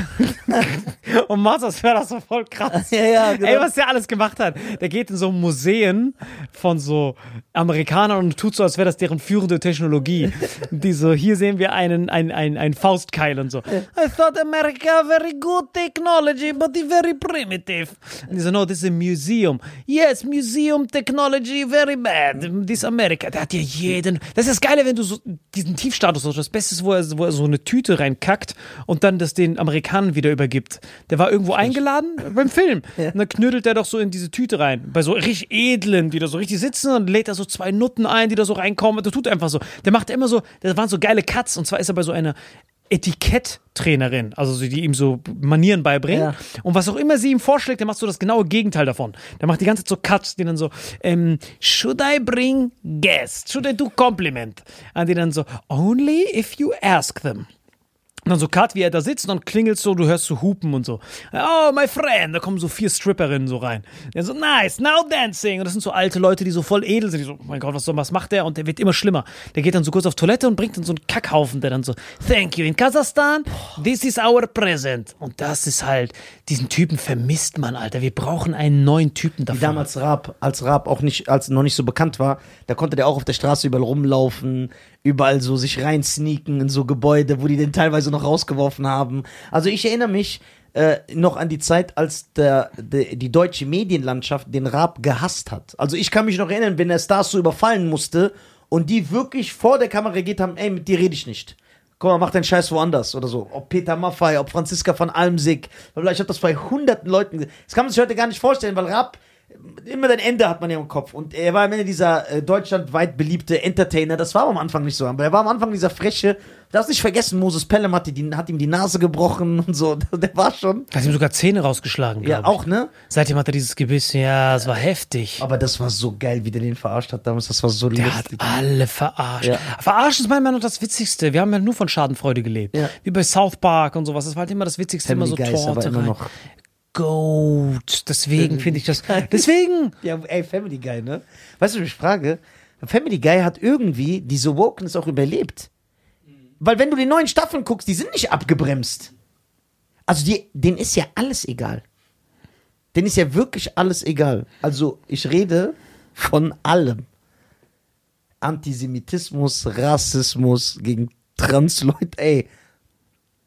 Speaker 1: Und macht das, wäre das so voll krass.
Speaker 4: Ja, ja, genau.
Speaker 1: Ey, was der alles gemacht hat. Der geht in so Museen von so Amerikanern und tut so, als wäre das deren führende Technologie. Die so, hier sehen wir einen, einen, einen, einen Faustkeil und so. I thought America very good technology, but very primitive. Und die so, no, this is a museum. Yes, museum technology very bad. This America. Der hat ja jeden. Das ist das Geile, wenn du so diesen Tiefstatus hast. Das Beste ist, wo er, wo er so eine Tüte reinkackt und dann das den Amerikanern wieder übergibt. Der war irgendwo eingeladen beim Film. Und dann knödelt er doch so in diese Tüte rein. Bei so richtig edlen, die da so richtig sitzen und lädt da so zwei Nutten ein, die da so reinkommen. Der tut einfach so. Der macht immer so, das waren so geile Cuts. Und zwar ist er bei so einer Etiketttrainerin, also so, die ihm so Manieren beibringt.
Speaker 4: Ja.
Speaker 1: Und was auch immer sie ihm vorschlägt, der macht so das genaue Gegenteil davon. Der macht die ganze Zeit so Cuts, die dann so, ähm, should I bring guests? Should I do compliment? Und die dann so, only if you ask them. Und dann so Cut, wie er da sitzt, und dann klingelt so, du hörst so Hupen und so. Oh, my friend, da kommen so vier Stripperinnen so rein. Dann so, nice, now dancing. Und das sind so alte Leute, die so voll edel sind. Die so, oh mein Gott, was, soll- was macht der? Und der wird immer schlimmer. Der geht dann so kurz auf Toilette und bringt dann so einen Kackhaufen, der dann so, thank you, in Kasachstan, this is our present. Und das ist halt, diesen Typen vermisst man, Alter. Wir brauchen einen neuen Typen
Speaker 4: Wie
Speaker 1: davon.
Speaker 4: damals Raab, als Raab auch nicht, als noch nicht so bekannt war, da konnte der auch auf der Straße überall rumlaufen, überall so sich reinsneaken in so Gebäude, wo die den teilweise noch rausgeworfen haben. Also ich erinnere mich äh, noch an die Zeit, als der, der, die deutsche Medienlandschaft den Raab gehasst hat. Also ich kann mich noch erinnern, wenn er Stars so überfallen musste und die wirklich vor der Kamera geht haben, ey, mit dir rede ich nicht. Guck mal, mach deinen Scheiß woanders oder so. Ob Peter Maffay, ob Franziska von Almsick. Ich habe das bei hunderten Leuten gesehen. Das kann man sich heute gar nicht vorstellen, weil Raab immer dein Ende hat man ja im Kopf. Und er war am Ende dieser äh, deutschlandweit beliebte Entertainer. Das war am Anfang nicht so. Aber er war am Anfang dieser freche. Du darfst nicht vergessen, Moses Pelham hat, die, hat ihm die Nase gebrochen und so. Der war schon.
Speaker 1: Hat ihm sogar Zähne rausgeschlagen,
Speaker 4: Ja,
Speaker 1: ich.
Speaker 4: auch, ne?
Speaker 1: Seitdem hat er dieses Gebiss, ja, es war heftig.
Speaker 4: Aber das war so geil, wie der den verarscht hat damals. Das war so
Speaker 1: Der hat
Speaker 4: lustig.
Speaker 1: alle verarscht.
Speaker 4: Ja.
Speaker 1: Verarschen ist manchmal noch das Witzigste. Wir haben ja nur von Schadenfreude gelebt.
Speaker 4: Ja.
Speaker 1: Wie bei South Park und sowas. Das war halt immer das Witzigste.
Speaker 4: Family
Speaker 1: immer so Torte
Speaker 4: immer noch.
Speaker 1: Goat. Deswegen finde ich das. Deswegen.
Speaker 4: Ja, ey, Family Guy, ne? Weißt du, was ich frage? Family Guy hat irgendwie diese Wokeness auch überlebt. Weil wenn du die neuen Staffeln guckst, die sind nicht abgebremst. Also die, denen ist ja alles egal. Denen ist ja wirklich alles egal. Also ich rede von allem. Antisemitismus, Rassismus gegen Transleute, ey.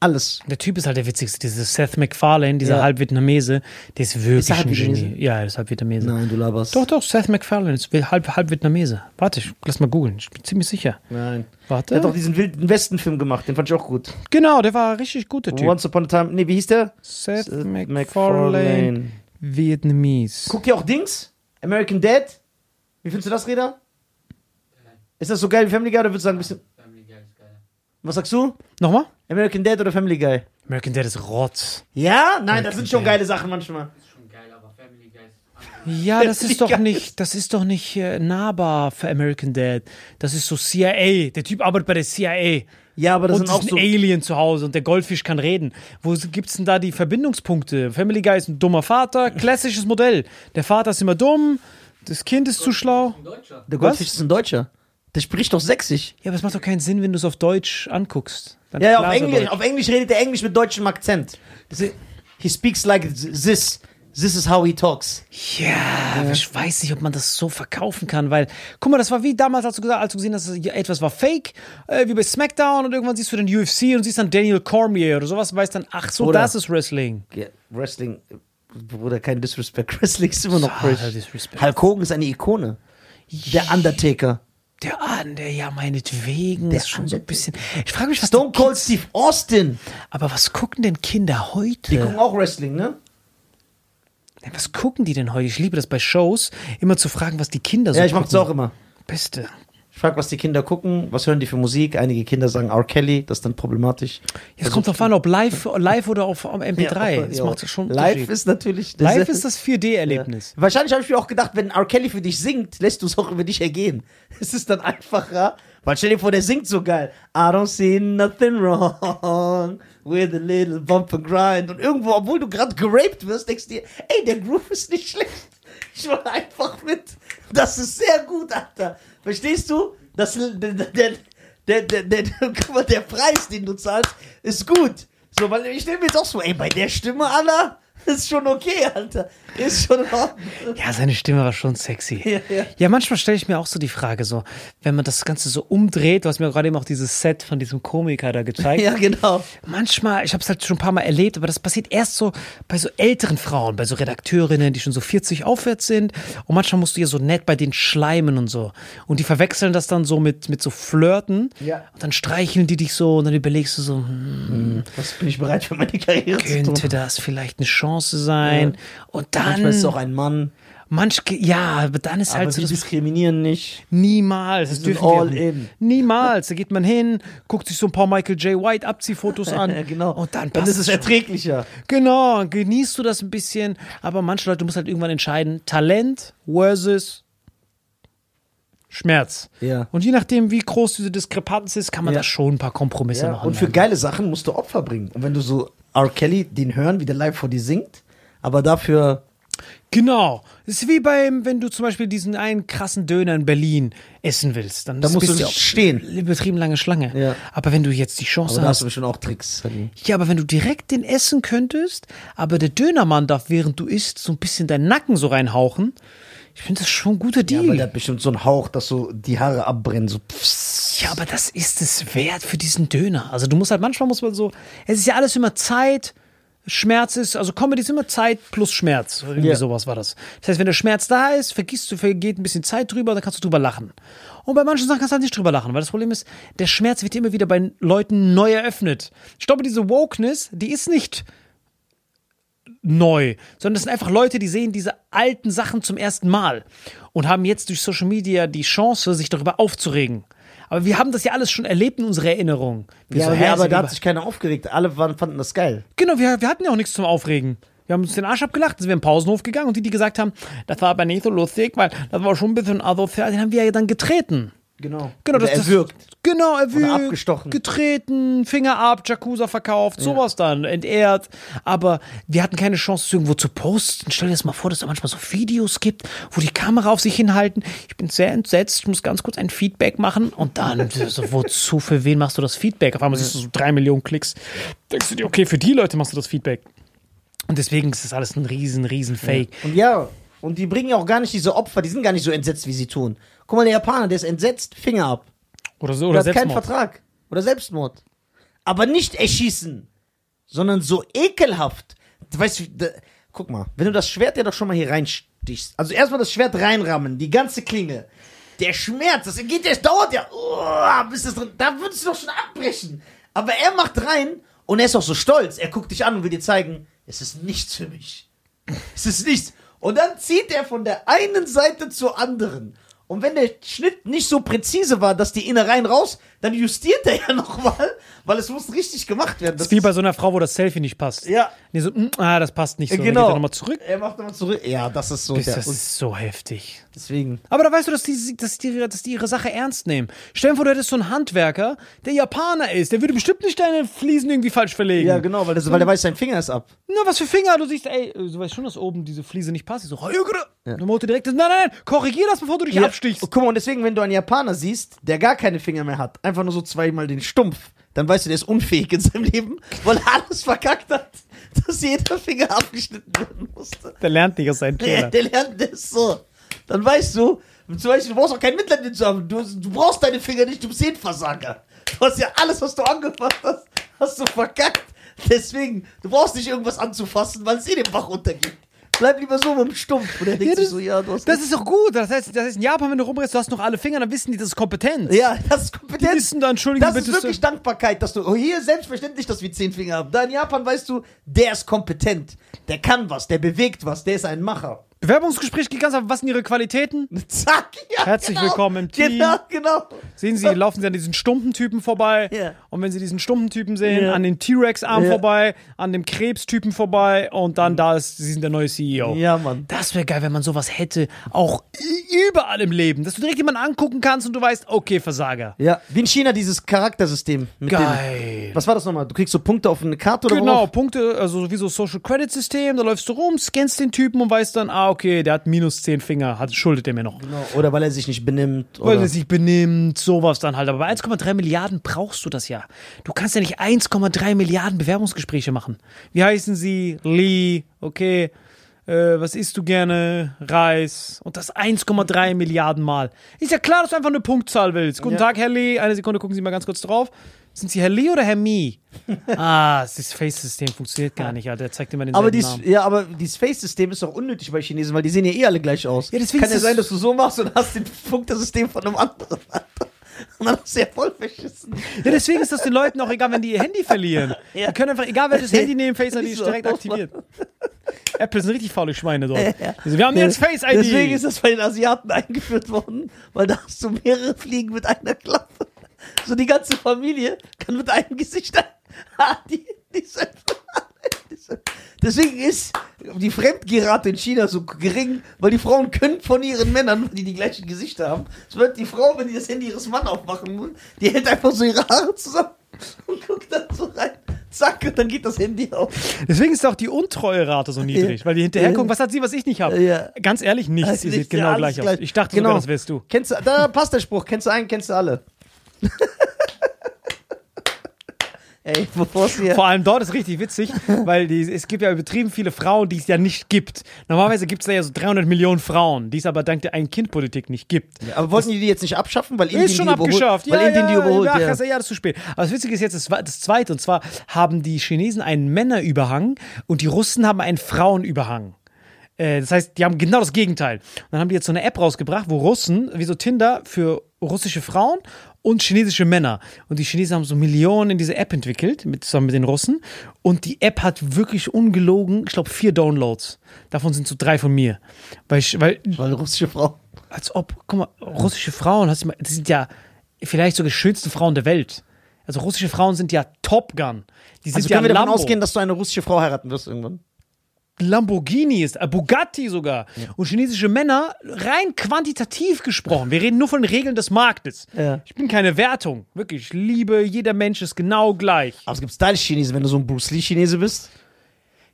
Speaker 4: Alles.
Speaker 1: Der Typ ist halt der witzigste, dieser Seth MacFarlane, dieser
Speaker 4: Ja.
Speaker 1: Halb-Vietnamese, der ist wirklich
Speaker 4: Ist er
Speaker 1: ein? Genie. Ja, er ist Halb-Vietnamese.
Speaker 4: Nein, du laberst.
Speaker 1: Doch, doch, Seth MacFarlane ist halb, halb Vietnamese. Warte, ich lass mal googeln. Ich bin ziemlich sicher.
Speaker 4: Nein.
Speaker 1: Warte.
Speaker 4: Der hat doch diesen wilden Westen-Film gemacht, den fand ich auch gut.
Speaker 1: genau, der war richtig gut, der Typ.
Speaker 4: Once Upon a Time, nee, wie hieß der?
Speaker 1: Seth
Speaker 4: Seth
Speaker 1: MacFarlane, Vietnamese.
Speaker 4: Guck dir auch Dings? American Dad? Wie findest du das, Reda? Ist das so geil wie Family Guy oder würdest du sagen, ein bisschen. Was sagst du?
Speaker 1: Nochmal?
Speaker 4: American Dad oder Family Guy?
Speaker 1: American Dad ist Rotz.
Speaker 4: Ja? Nein, das sind schon
Speaker 1: Dad.
Speaker 4: geile Sachen manchmal.
Speaker 1: Ja, das ist doch
Speaker 4: Ja.
Speaker 1: nicht, das ist doch nicht äh, nahbar für American Dad. Das ist so CIA. Der Typ arbeitet bei der CIA.
Speaker 4: Ja, aber das
Speaker 1: und
Speaker 4: sind auch
Speaker 1: ist
Speaker 4: so.
Speaker 1: ein Alien zu Hause und der Goldfisch kann reden. Wo gibt's denn da die Verbindungspunkte? Family Guy ist ein dummer Vater, klassisches Modell. Der Vater ist immer dumm, das Kind ist zu schlau.
Speaker 4: Der Goldfisch ist ein Deutscher. Der spricht doch sächsisch.
Speaker 1: Ja, aber es macht doch keinen Sinn, wenn du es auf Deutsch anguckst. Dann
Speaker 4: Ja, ja, auf Englisch,
Speaker 1: Deutsch.
Speaker 4: auf Englisch redet er Englisch mit deutschem Akzent. He speaks like this. This is how he talks.
Speaker 1: Ja, ich weiß nicht, ob man das so verkaufen kann, weil, guck mal, das war wie damals, als du, gesagt, als du gesehen hast, dass etwas war fake, äh, wie bei SmackDown und irgendwann siehst du den UFC und siehst dann Daniel Cormier oder sowas und weißt dann, ach so,
Speaker 4: Oder-
Speaker 1: das ist Wrestling.
Speaker 4: Ja, Wrestling, Bruder, kein Disrespect. Wrestling ist immer noch.
Speaker 1: Disrespect.
Speaker 4: Hulk Hogan ist eine Ikone. Der Undertaker.
Speaker 1: Der an, der ja meinetwegen
Speaker 4: Der
Speaker 1: ist schon so ein bisschen. Ich frage mich, was
Speaker 4: Stone
Speaker 1: die
Speaker 4: Cold Steve Austin.
Speaker 1: Aber was gucken denn Kinder
Speaker 4: Die
Speaker 1: heute?
Speaker 4: gucken auch Wrestling, ne?
Speaker 1: Was gucken die denn heute? Ich liebe das bei Shows, immer zu fragen, was die Kinder so
Speaker 4: Ja, ich
Speaker 1: gucken.
Speaker 4: das auch immer.
Speaker 1: Beste.
Speaker 4: Ich frage, was die Kinder gucken, was hören die für Musik. Einige Kinder sagen R. Kelly, das ist dann problematisch.
Speaker 1: Jetzt kommt drauf an, ob live, live oder auf am MP3.
Speaker 4: Ja,
Speaker 1: das
Speaker 4: ja.
Speaker 1: macht ja schon
Speaker 4: Live ist natürlich.
Speaker 1: Live ist das 4D-Erlebnis.
Speaker 4: Wahrscheinlich habe ich mir auch gedacht, wenn R. Kelly für dich singt, lässt du es auch über dich ergehen. Es ist dann einfacher, weil stell dir vor, der singt so geil. I don't see nothing wrong with a little bump and grind. Und irgendwo, obwohl du gerade geraped wirst, denkst du dir, ey, der Groove ist nicht schlecht. Ich war einfach mit. Das ist sehr gut, Alter. Verstehst du? Das, der, der, der, der, der, Preis, den du zahlst, ist gut. So, weil ich mir jetzt auch so, ey, bei der Stimme, Alter, ist schon okay, Alter. Ist schon Ordnung.
Speaker 1: Ja, seine Stimme war schon sexy.
Speaker 4: Ja, ja.
Speaker 1: Ja, manchmal stelle ich mir auch so die Frage, so, wenn man das Ganze so umdreht, du hast mir gerade eben auch dieses Set von diesem Komiker da gezeigt.
Speaker 4: Ja, genau.
Speaker 1: Manchmal, ich habe es halt schon ein paar Mal erlebt, aber das passiert erst so bei so älteren Frauen, bei so Redakteurinnen, die schon so 40 aufwärts sind. Und manchmal musst du ja so nett bei denen schleimen und so. Und die verwechseln das dann so mit, mit so Flirten.
Speaker 4: Ja.
Speaker 1: Und dann streicheln die dich so und dann überlegst du so, hm,
Speaker 4: Was bin ich bereit für meine Karriere zu
Speaker 1: könnte
Speaker 4: tun?
Speaker 1: das vielleicht eine Chance sein? Und dann,
Speaker 4: Manchmal ist es auch ein Mann,
Speaker 1: manch, ja, aber dann ist
Speaker 4: aber
Speaker 1: halt so
Speaker 4: wir
Speaker 1: das
Speaker 4: diskriminieren nicht.
Speaker 1: Niemals. Das dürfen wir
Speaker 4: all
Speaker 1: nicht.
Speaker 4: in.
Speaker 1: Niemals. Da geht man hin, guckt sich so ein paar Michael J. White Abziehfotos an.
Speaker 4: Ja, genau.
Speaker 1: Und dann,
Speaker 4: dann ist es erträglicher.
Speaker 1: Genau, genießt du das ein bisschen. Aber manche Leute, du musst halt irgendwann entscheiden, Talent versus Schmerz.
Speaker 4: Ja.
Speaker 1: Und je nachdem, wie groß diese Diskrepanz ist, kann man
Speaker 4: Ja.
Speaker 1: da schon ein paar Kompromisse
Speaker 4: Ja,
Speaker 1: machen.
Speaker 4: und für geile Sachen musst du Opfer bringen. Und wenn du so R. Kelly den hören, wie der live vor dir singt, aber dafür.
Speaker 1: Genau. Das ist wie beim, wenn du zum Beispiel diesen einen krassen Döner in Berlin essen willst. Dann
Speaker 4: Da musst du nicht stehen.
Speaker 1: Übertrieben lange Schlange.
Speaker 4: Ja.
Speaker 1: Aber wenn du jetzt die Chance
Speaker 4: Aber da hast
Speaker 1: hast,
Speaker 4: du bestimmt auch Tricks.
Speaker 1: Ja, aber wenn du direkt den essen könntest, aber der Dönermann darf, während du isst, so ein bisschen deinen Nacken so reinhauchen, ich finde das schon ein guter
Speaker 4: Ja,
Speaker 1: Deal.
Speaker 4: aber
Speaker 1: Ja,
Speaker 4: der hat bestimmt so einen Hauch, dass so die Haare abbrennen. So pfff.
Speaker 1: aber das ist es wert für diesen Döner. Also du musst halt, manchmal muss man so, es ist ja alles immer Zeit, Schmerz ist, also Comedy ist immer Zeit plus Schmerz. Irgendwie
Speaker 4: Ja.
Speaker 1: sowas war das. Das heißt, wenn der Schmerz da ist, vergisst du, vergeht ein bisschen Zeit drüber, dann kannst du drüber lachen. Und bei manchen Sachen kannst du halt nicht drüber lachen, weil das Problem ist, der Schmerz wird immer wieder bei Leuten neu eröffnet. Ich glaube, diese Wokeness, die ist nicht neu, sondern das sind einfach Leute, die sehen diese alten Sachen zum ersten Mal und haben jetzt durch Social Media die Chance, sich darüber aufzuregen. Aber wir haben das ja alles schon erlebt in unserer Erinnerung. Wir
Speaker 4: Ja,
Speaker 1: so,
Speaker 4: aber,
Speaker 1: hä,
Speaker 4: aber da hat sich keiner aufgeregt. Alle waren, fanden das geil.
Speaker 1: Genau, wir, wir hatten ja auch nichts zum Aufregen. Wir haben uns den Arsch abgelacht, sind wir im Pausenhof gegangen und die, die gesagt haben, das war aber nicht so lustig, weil das war schon ein bisschen asozial, den haben wir ja dann getreten.
Speaker 4: Genau.
Speaker 1: Genau,
Speaker 4: Oder
Speaker 1: das, das
Speaker 4: erwürgt.
Speaker 1: Genau, erwürgt,
Speaker 4: abgestochen.
Speaker 1: getreten, Finger ab, Jacuzza verkauft, sowas dann, entehrt. Aber wir hatten keine Chance, es irgendwo zu posten. Stell dir das mal vor, dass es manchmal so Videos gibt, wo die Kamera auf sich hinhalten. Ich bin sehr entsetzt, ich muss ganz kurz ein Feedback machen. Und dann, so, wozu, für wen machst du das Feedback? Auf einmal siehst du so drei Millionen Klicks. Denkst du dir, okay, für die Leute machst du das Feedback. Und deswegen ist das alles ein riesen, riesen Fake.
Speaker 4: Und ja, und die bringen ja auch gar nicht diese Opfer, die sind gar nicht so entsetzt, wie sie tun. Guck mal, der Japaner, der ist entsetzt, Finger ab.
Speaker 1: Oder so,
Speaker 4: Der
Speaker 1: oder
Speaker 4: hat keinen
Speaker 1: Selbstmord.
Speaker 4: Vertrag. Oder Selbstmord. Aber nicht erschießen, sondern so ekelhaft. Du weißt, wie- da, guck mal, wenn du das Schwert ja doch schon mal hier reinstichst, also erstmal das Schwert reinrammen, die ganze Klinge. Der Schmerz, das geht, das dauert ja, oh, bis das drin, da würdest du doch schon abbrechen. Aber er macht rein und er ist auch so stolz. Er guckt dich an und will dir zeigen, es ist nichts für mich. Es ist nichts. Und dann zieht er von der einen Seite zur anderen. Und wenn der Schnitt nicht so präzise war, dass die Innereien raus, dann justiert er ja nochmal, weil es muss richtig gemacht werden.
Speaker 1: Das ist wie bei so einer Frau, wo das Selfie nicht passt.
Speaker 4: Ja.
Speaker 1: Nee, so, mm, ah, das passt nicht so. Dann
Speaker 4: genau.
Speaker 1: geht er nochmal zurück.
Speaker 4: Er macht nochmal zurück. Ja, das ist so.
Speaker 1: Das
Speaker 4: Der,
Speaker 1: ist so heftig.
Speaker 4: deswegen.
Speaker 1: Aber da weißt du, dass die, dass, die, dass die ihre Sache ernst nehmen. Stell dir vor, du hättest so einen Handwerker, der Japaner ist. Der würde bestimmt nicht deine Fliesen irgendwie falsch verlegen.
Speaker 4: Ja, genau, weil, das, weil der weiß, sein Finger ist ab.
Speaker 1: Na, was für Finger? Du siehst, ey, du weißt schon, dass oben diese Fliese nicht passt. Ich so. Ja. Dann Motor direkt, nein, nein, nein, korrigier das, bevor du dich
Speaker 4: Ja.
Speaker 1: abstichst.
Speaker 4: Und guck mal, und deswegen, wenn du einen Japaner siehst, der gar keine Finger mehr hat, einfach nur so zweimal den Stumpf, dann weißt du, der ist unfähig in seinem Leben, weil er alles verkackt hat, dass jeder Finger abgeschnitten werden musste.
Speaker 1: Der lernt nicht aus seinen
Speaker 4: Der,
Speaker 1: Fehlern.
Speaker 4: der lernt das so. Dann weißt du, zum Beispiel, du brauchst auch kein Mitleid mit zu haben. Du, du brauchst deine Finger nicht, du bist ein Versager. Du hast ja alles, was du angefasst hast, hast du verkackt. Deswegen, du brauchst nicht irgendwas anzufassen, weil es eh den Bach runtergeht. Bleib lieber so mit dem Stumpf. Und er denkt
Speaker 1: Ja,
Speaker 4: sich
Speaker 1: das-
Speaker 4: so, ja, du hast
Speaker 1: Das ist doch gut. Das heißt, das heißt, in Japan, wenn du rumrennst, du hast noch alle Finger, dann wissen die, das ist Kompetenz.
Speaker 4: Ja, das ist
Speaker 1: Die
Speaker 4: Kompetenz.
Speaker 1: wissen da, entschuldigen
Speaker 4: Das
Speaker 1: Sie
Speaker 4: ist
Speaker 1: bitte.
Speaker 4: wirklich Dankbarkeit, dass du oh, hier selbstverständlich, dass wir zehn Finger haben. Da in Japan weißt du, der ist kompetent, der kann was, der bewegt was, der ist ein Macher.
Speaker 1: Bewerbungsgespräch geht ganz einfach. Was sind ihre Qualitäten?
Speaker 4: Zack, ja,
Speaker 1: Herzlich
Speaker 4: genau.
Speaker 1: willkommen im Team.
Speaker 4: Genau, genau.
Speaker 1: Sehen Sie, laufen Sie an diesen stumpen Typen vorbei.
Speaker 4: Ja.
Speaker 1: Und wenn Sie diesen stumpen Typen sehen,
Speaker 4: Ja.
Speaker 1: an den T-Rex-Arm
Speaker 4: Ja.
Speaker 1: vorbei, an dem Krebstypen vorbei und dann da ist, Sie sind der neue CEO.
Speaker 4: Ja, Mann.
Speaker 1: Das wäre geil, wenn man sowas hätte. Auch überall im Leben. Dass du direkt jemanden angucken kannst und du weißt, okay, Versager.
Speaker 4: Ja, wie in China dieses Charaktersystem. Mit
Speaker 1: Geil.
Speaker 4: Den, was war das nochmal? Du kriegst so Punkte auf eine Karte oder
Speaker 1: Genau,
Speaker 4: worauf?
Speaker 1: Punkte, also wie so Social Credit System, da läufst du rum, scannst den Typen und weißt dann, ah, okay, der hat minus 10 Finger, hat, schuldet er mir noch.
Speaker 4: Genau. Oder weil er sich nicht benimmt.
Speaker 1: Weil
Speaker 4: Oder
Speaker 1: er sich benimmt, sowas dann halt. Aber bei 1,3 Milliarden brauchst du das ja. Du kannst ja nicht 1,3 Milliarden Bewerbungsgespräche machen. Wie heißen sie? Lee, okay. Äh, was isst du gerne? Reis. Und das 1,3 Milliarden Mal. Ist ja klar, dass du einfach eine Punktzahl willst. Guten
Speaker 4: Ja.
Speaker 1: Tag, Herr Lee. Eine Sekunde, gucken Sie mal ganz kurz drauf. Sind Sie Herr Lee oder Herr Mi? ah, das Face-System funktioniert gar nicht, Alter. Der zeigt immer den
Speaker 4: aber dies,
Speaker 1: Namen.
Speaker 4: ja, aber dieses Face-System ist doch unnötig bei Chinesen, weil die sehen ja eh alle gleich aus.
Speaker 1: Ja, deswegen
Speaker 4: Kann ja sein, dass du so machst und hast den Punktesystem von einem anderen. Und dann hast du ja voll verschissen.
Speaker 1: Ja, deswegen ist das den Leuten auch egal, wenn die ihr Handy verlieren.
Speaker 4: Ja.
Speaker 1: Die können einfach, egal welches Handy nehmen, Face ID ist direkt aktiviert. Apple sind richtig faule Schweine dort. Also, wir haben jetzt Face ID.
Speaker 4: Deswegen ist das bei den Asiaten eingeführt worden, weil da hast du mehrere Fliegen mit einer Klappe. So die ganze Familie kann mit einem Gesicht. Ah, die, die sind, deswegen ist die Fremdgerate in China so gering, weil die Frauen können von ihren Männern, die die gleichen Gesichter haben. Es wird die Frau, wenn die das Handy ihres Mann aufmachen muss, die hält einfach so ihre Haare zusammen und guckt dann so rein. Zack, und dann geht das Handy auf.
Speaker 1: Deswegen ist auch die Untreuerate so niedrig, weil die hinterher gucken, was hat sie, was ich nicht habe.
Speaker 4: Ja.
Speaker 1: Ganz ehrlich, nichts.
Speaker 4: Also
Speaker 1: Ihr seht
Speaker 4: nicht-
Speaker 1: genau
Speaker 4: ja,
Speaker 1: gleich
Speaker 4: alles
Speaker 1: aus. Ich dachte
Speaker 4: Genau.
Speaker 1: sogar, das wärst du.
Speaker 4: Kennst du, da passt der Spruch. Kennst du einen, kennst du alle. Ey, bevor es hier.
Speaker 1: Vor allem dort ist richtig witzig, weil die, es gibt ja übertrieben viele Frauen, die es ja nicht gibt. Normalerweise gibt es da ja so 300 Millionen Frauen, die es aber dank der Ein-Kind-Politik nicht gibt.
Speaker 4: Aber wollten die die jetzt nicht abschaffen, weil Indien
Speaker 1: Ist schon
Speaker 4: die überholt?
Speaker 1: abgeschafft.
Speaker 4: Weil
Speaker 1: ja,
Speaker 4: Indien
Speaker 1: ja,
Speaker 4: die überholt.
Speaker 1: ja,
Speaker 4: Ja,
Speaker 1: krass, ja, das ist zu spät. Aber das Witzige ist jetzt das, das Zweite. Und zwar haben die Chinesen einen Männerüberhang und die Russen haben einen Frauenüberhang. Äh, Das heißt, die haben genau das Gegenteil. Und dann haben die jetzt so eine App rausgebracht, wo Russen, wie so Tinder für russische Frauen und chinesische Männer. Und die Chinesen haben so Millionen in diese App entwickelt, mit, zusammen mit den Russen. Und die App hat wirklich ungelogen, ich glaube, vier Downloads. Davon sind so drei von mir. Weil, ich, weil
Speaker 4: Weil russische Frau.
Speaker 1: als ob, guck mal, russische Frauen, hast du mal, das sind ja vielleicht sogar die schönsten Frauen der Welt. Also russische Frauen sind ja Top Gun. Die sind
Speaker 4: Also
Speaker 1: ja
Speaker 4: können wir davon
Speaker 1: Lambo.
Speaker 4: ausgehen, dass du eine russische Frau heiraten wirst irgendwann?
Speaker 1: Lamborghini ist, äh, Bugatti sogar. Und chinesische Männer, rein quantitativ gesprochen. Wir reden nur von den Regeln des Marktes.
Speaker 4: Ja.
Speaker 1: Ich bin keine Wertung. Wirklich, ich liebe, jeder Mensch ist genau gleich.
Speaker 4: Aber es gibt Style-Chinesen, wenn du so ein Bruce Lee-Chinese bist.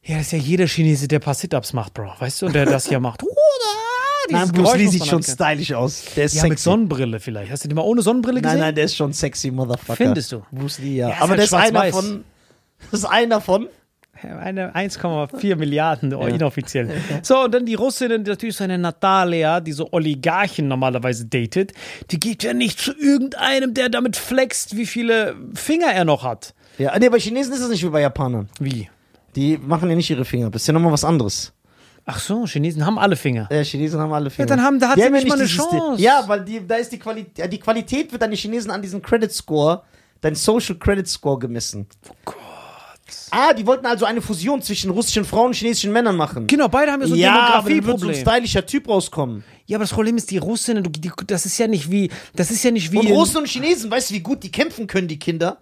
Speaker 1: Ja, das ist ja jeder Chinese, der ein paar Sit-Ups macht, Bro. Weißt du? Und der das hier macht. Dieses
Speaker 4: Nein, Bruce
Speaker 1: Geräusch
Speaker 4: Lee sieht schon
Speaker 1: kennen.
Speaker 4: stylisch aus. Der ist
Speaker 1: Ja,
Speaker 4: sexy.
Speaker 1: mit Sonnenbrille vielleicht. Hast du den mal ohne Sonnenbrille gesehen?
Speaker 4: nein, nein, der ist schon sexy, Motherfucker.
Speaker 1: Findest du?
Speaker 4: Bruce Lee, ja.
Speaker 1: Ja,
Speaker 4: Aber
Speaker 1: halt
Speaker 4: der ist einer von. Das ist einer von.
Speaker 1: Eine 1,4 Milliarden oh, inoffiziell. So, und dann die Russin, natürlich so eine Natalia, die so Oligarchen normalerweise datet, die geht ja nicht zu irgendeinem, der damit flext, wie viele Finger er noch hat.
Speaker 4: Ja, nee, bei Chinesen ist es nicht wie bei Japanern.
Speaker 1: Wie?
Speaker 4: Die machen ja nicht ihre Finger ab. Das ist ja nochmal was anderes.
Speaker 1: Ach so, Chinesen haben alle Finger.
Speaker 4: Ja, Chinesen haben alle Finger.
Speaker 1: dann haben- da hat
Speaker 4: Die
Speaker 1: sie
Speaker 4: ja
Speaker 1: nicht mal eine Chance.
Speaker 4: Ja, weil die, da ist die Qualität, die Qualität wird an die Chinesen an diesen Credit Score, dein Social Credit Score gemessen. Oh Gott. Ah, die wollten also eine Fusion zwischen russischen Frauen und chinesischen Männern machen.
Speaker 1: Genau, beide haben ja so ein
Speaker 4: ja, dann wird so ein
Speaker 1: Demografieproblem.
Speaker 4: stylischer Typ rauskommen.
Speaker 1: Ja, aber das Problem ist, die Russinnen, du- die, das ist ja nicht wie, das ist ja nicht wie.
Speaker 4: Und Russen und Chinesen, weißt du, wie gut die kämpfen können, die Kinder?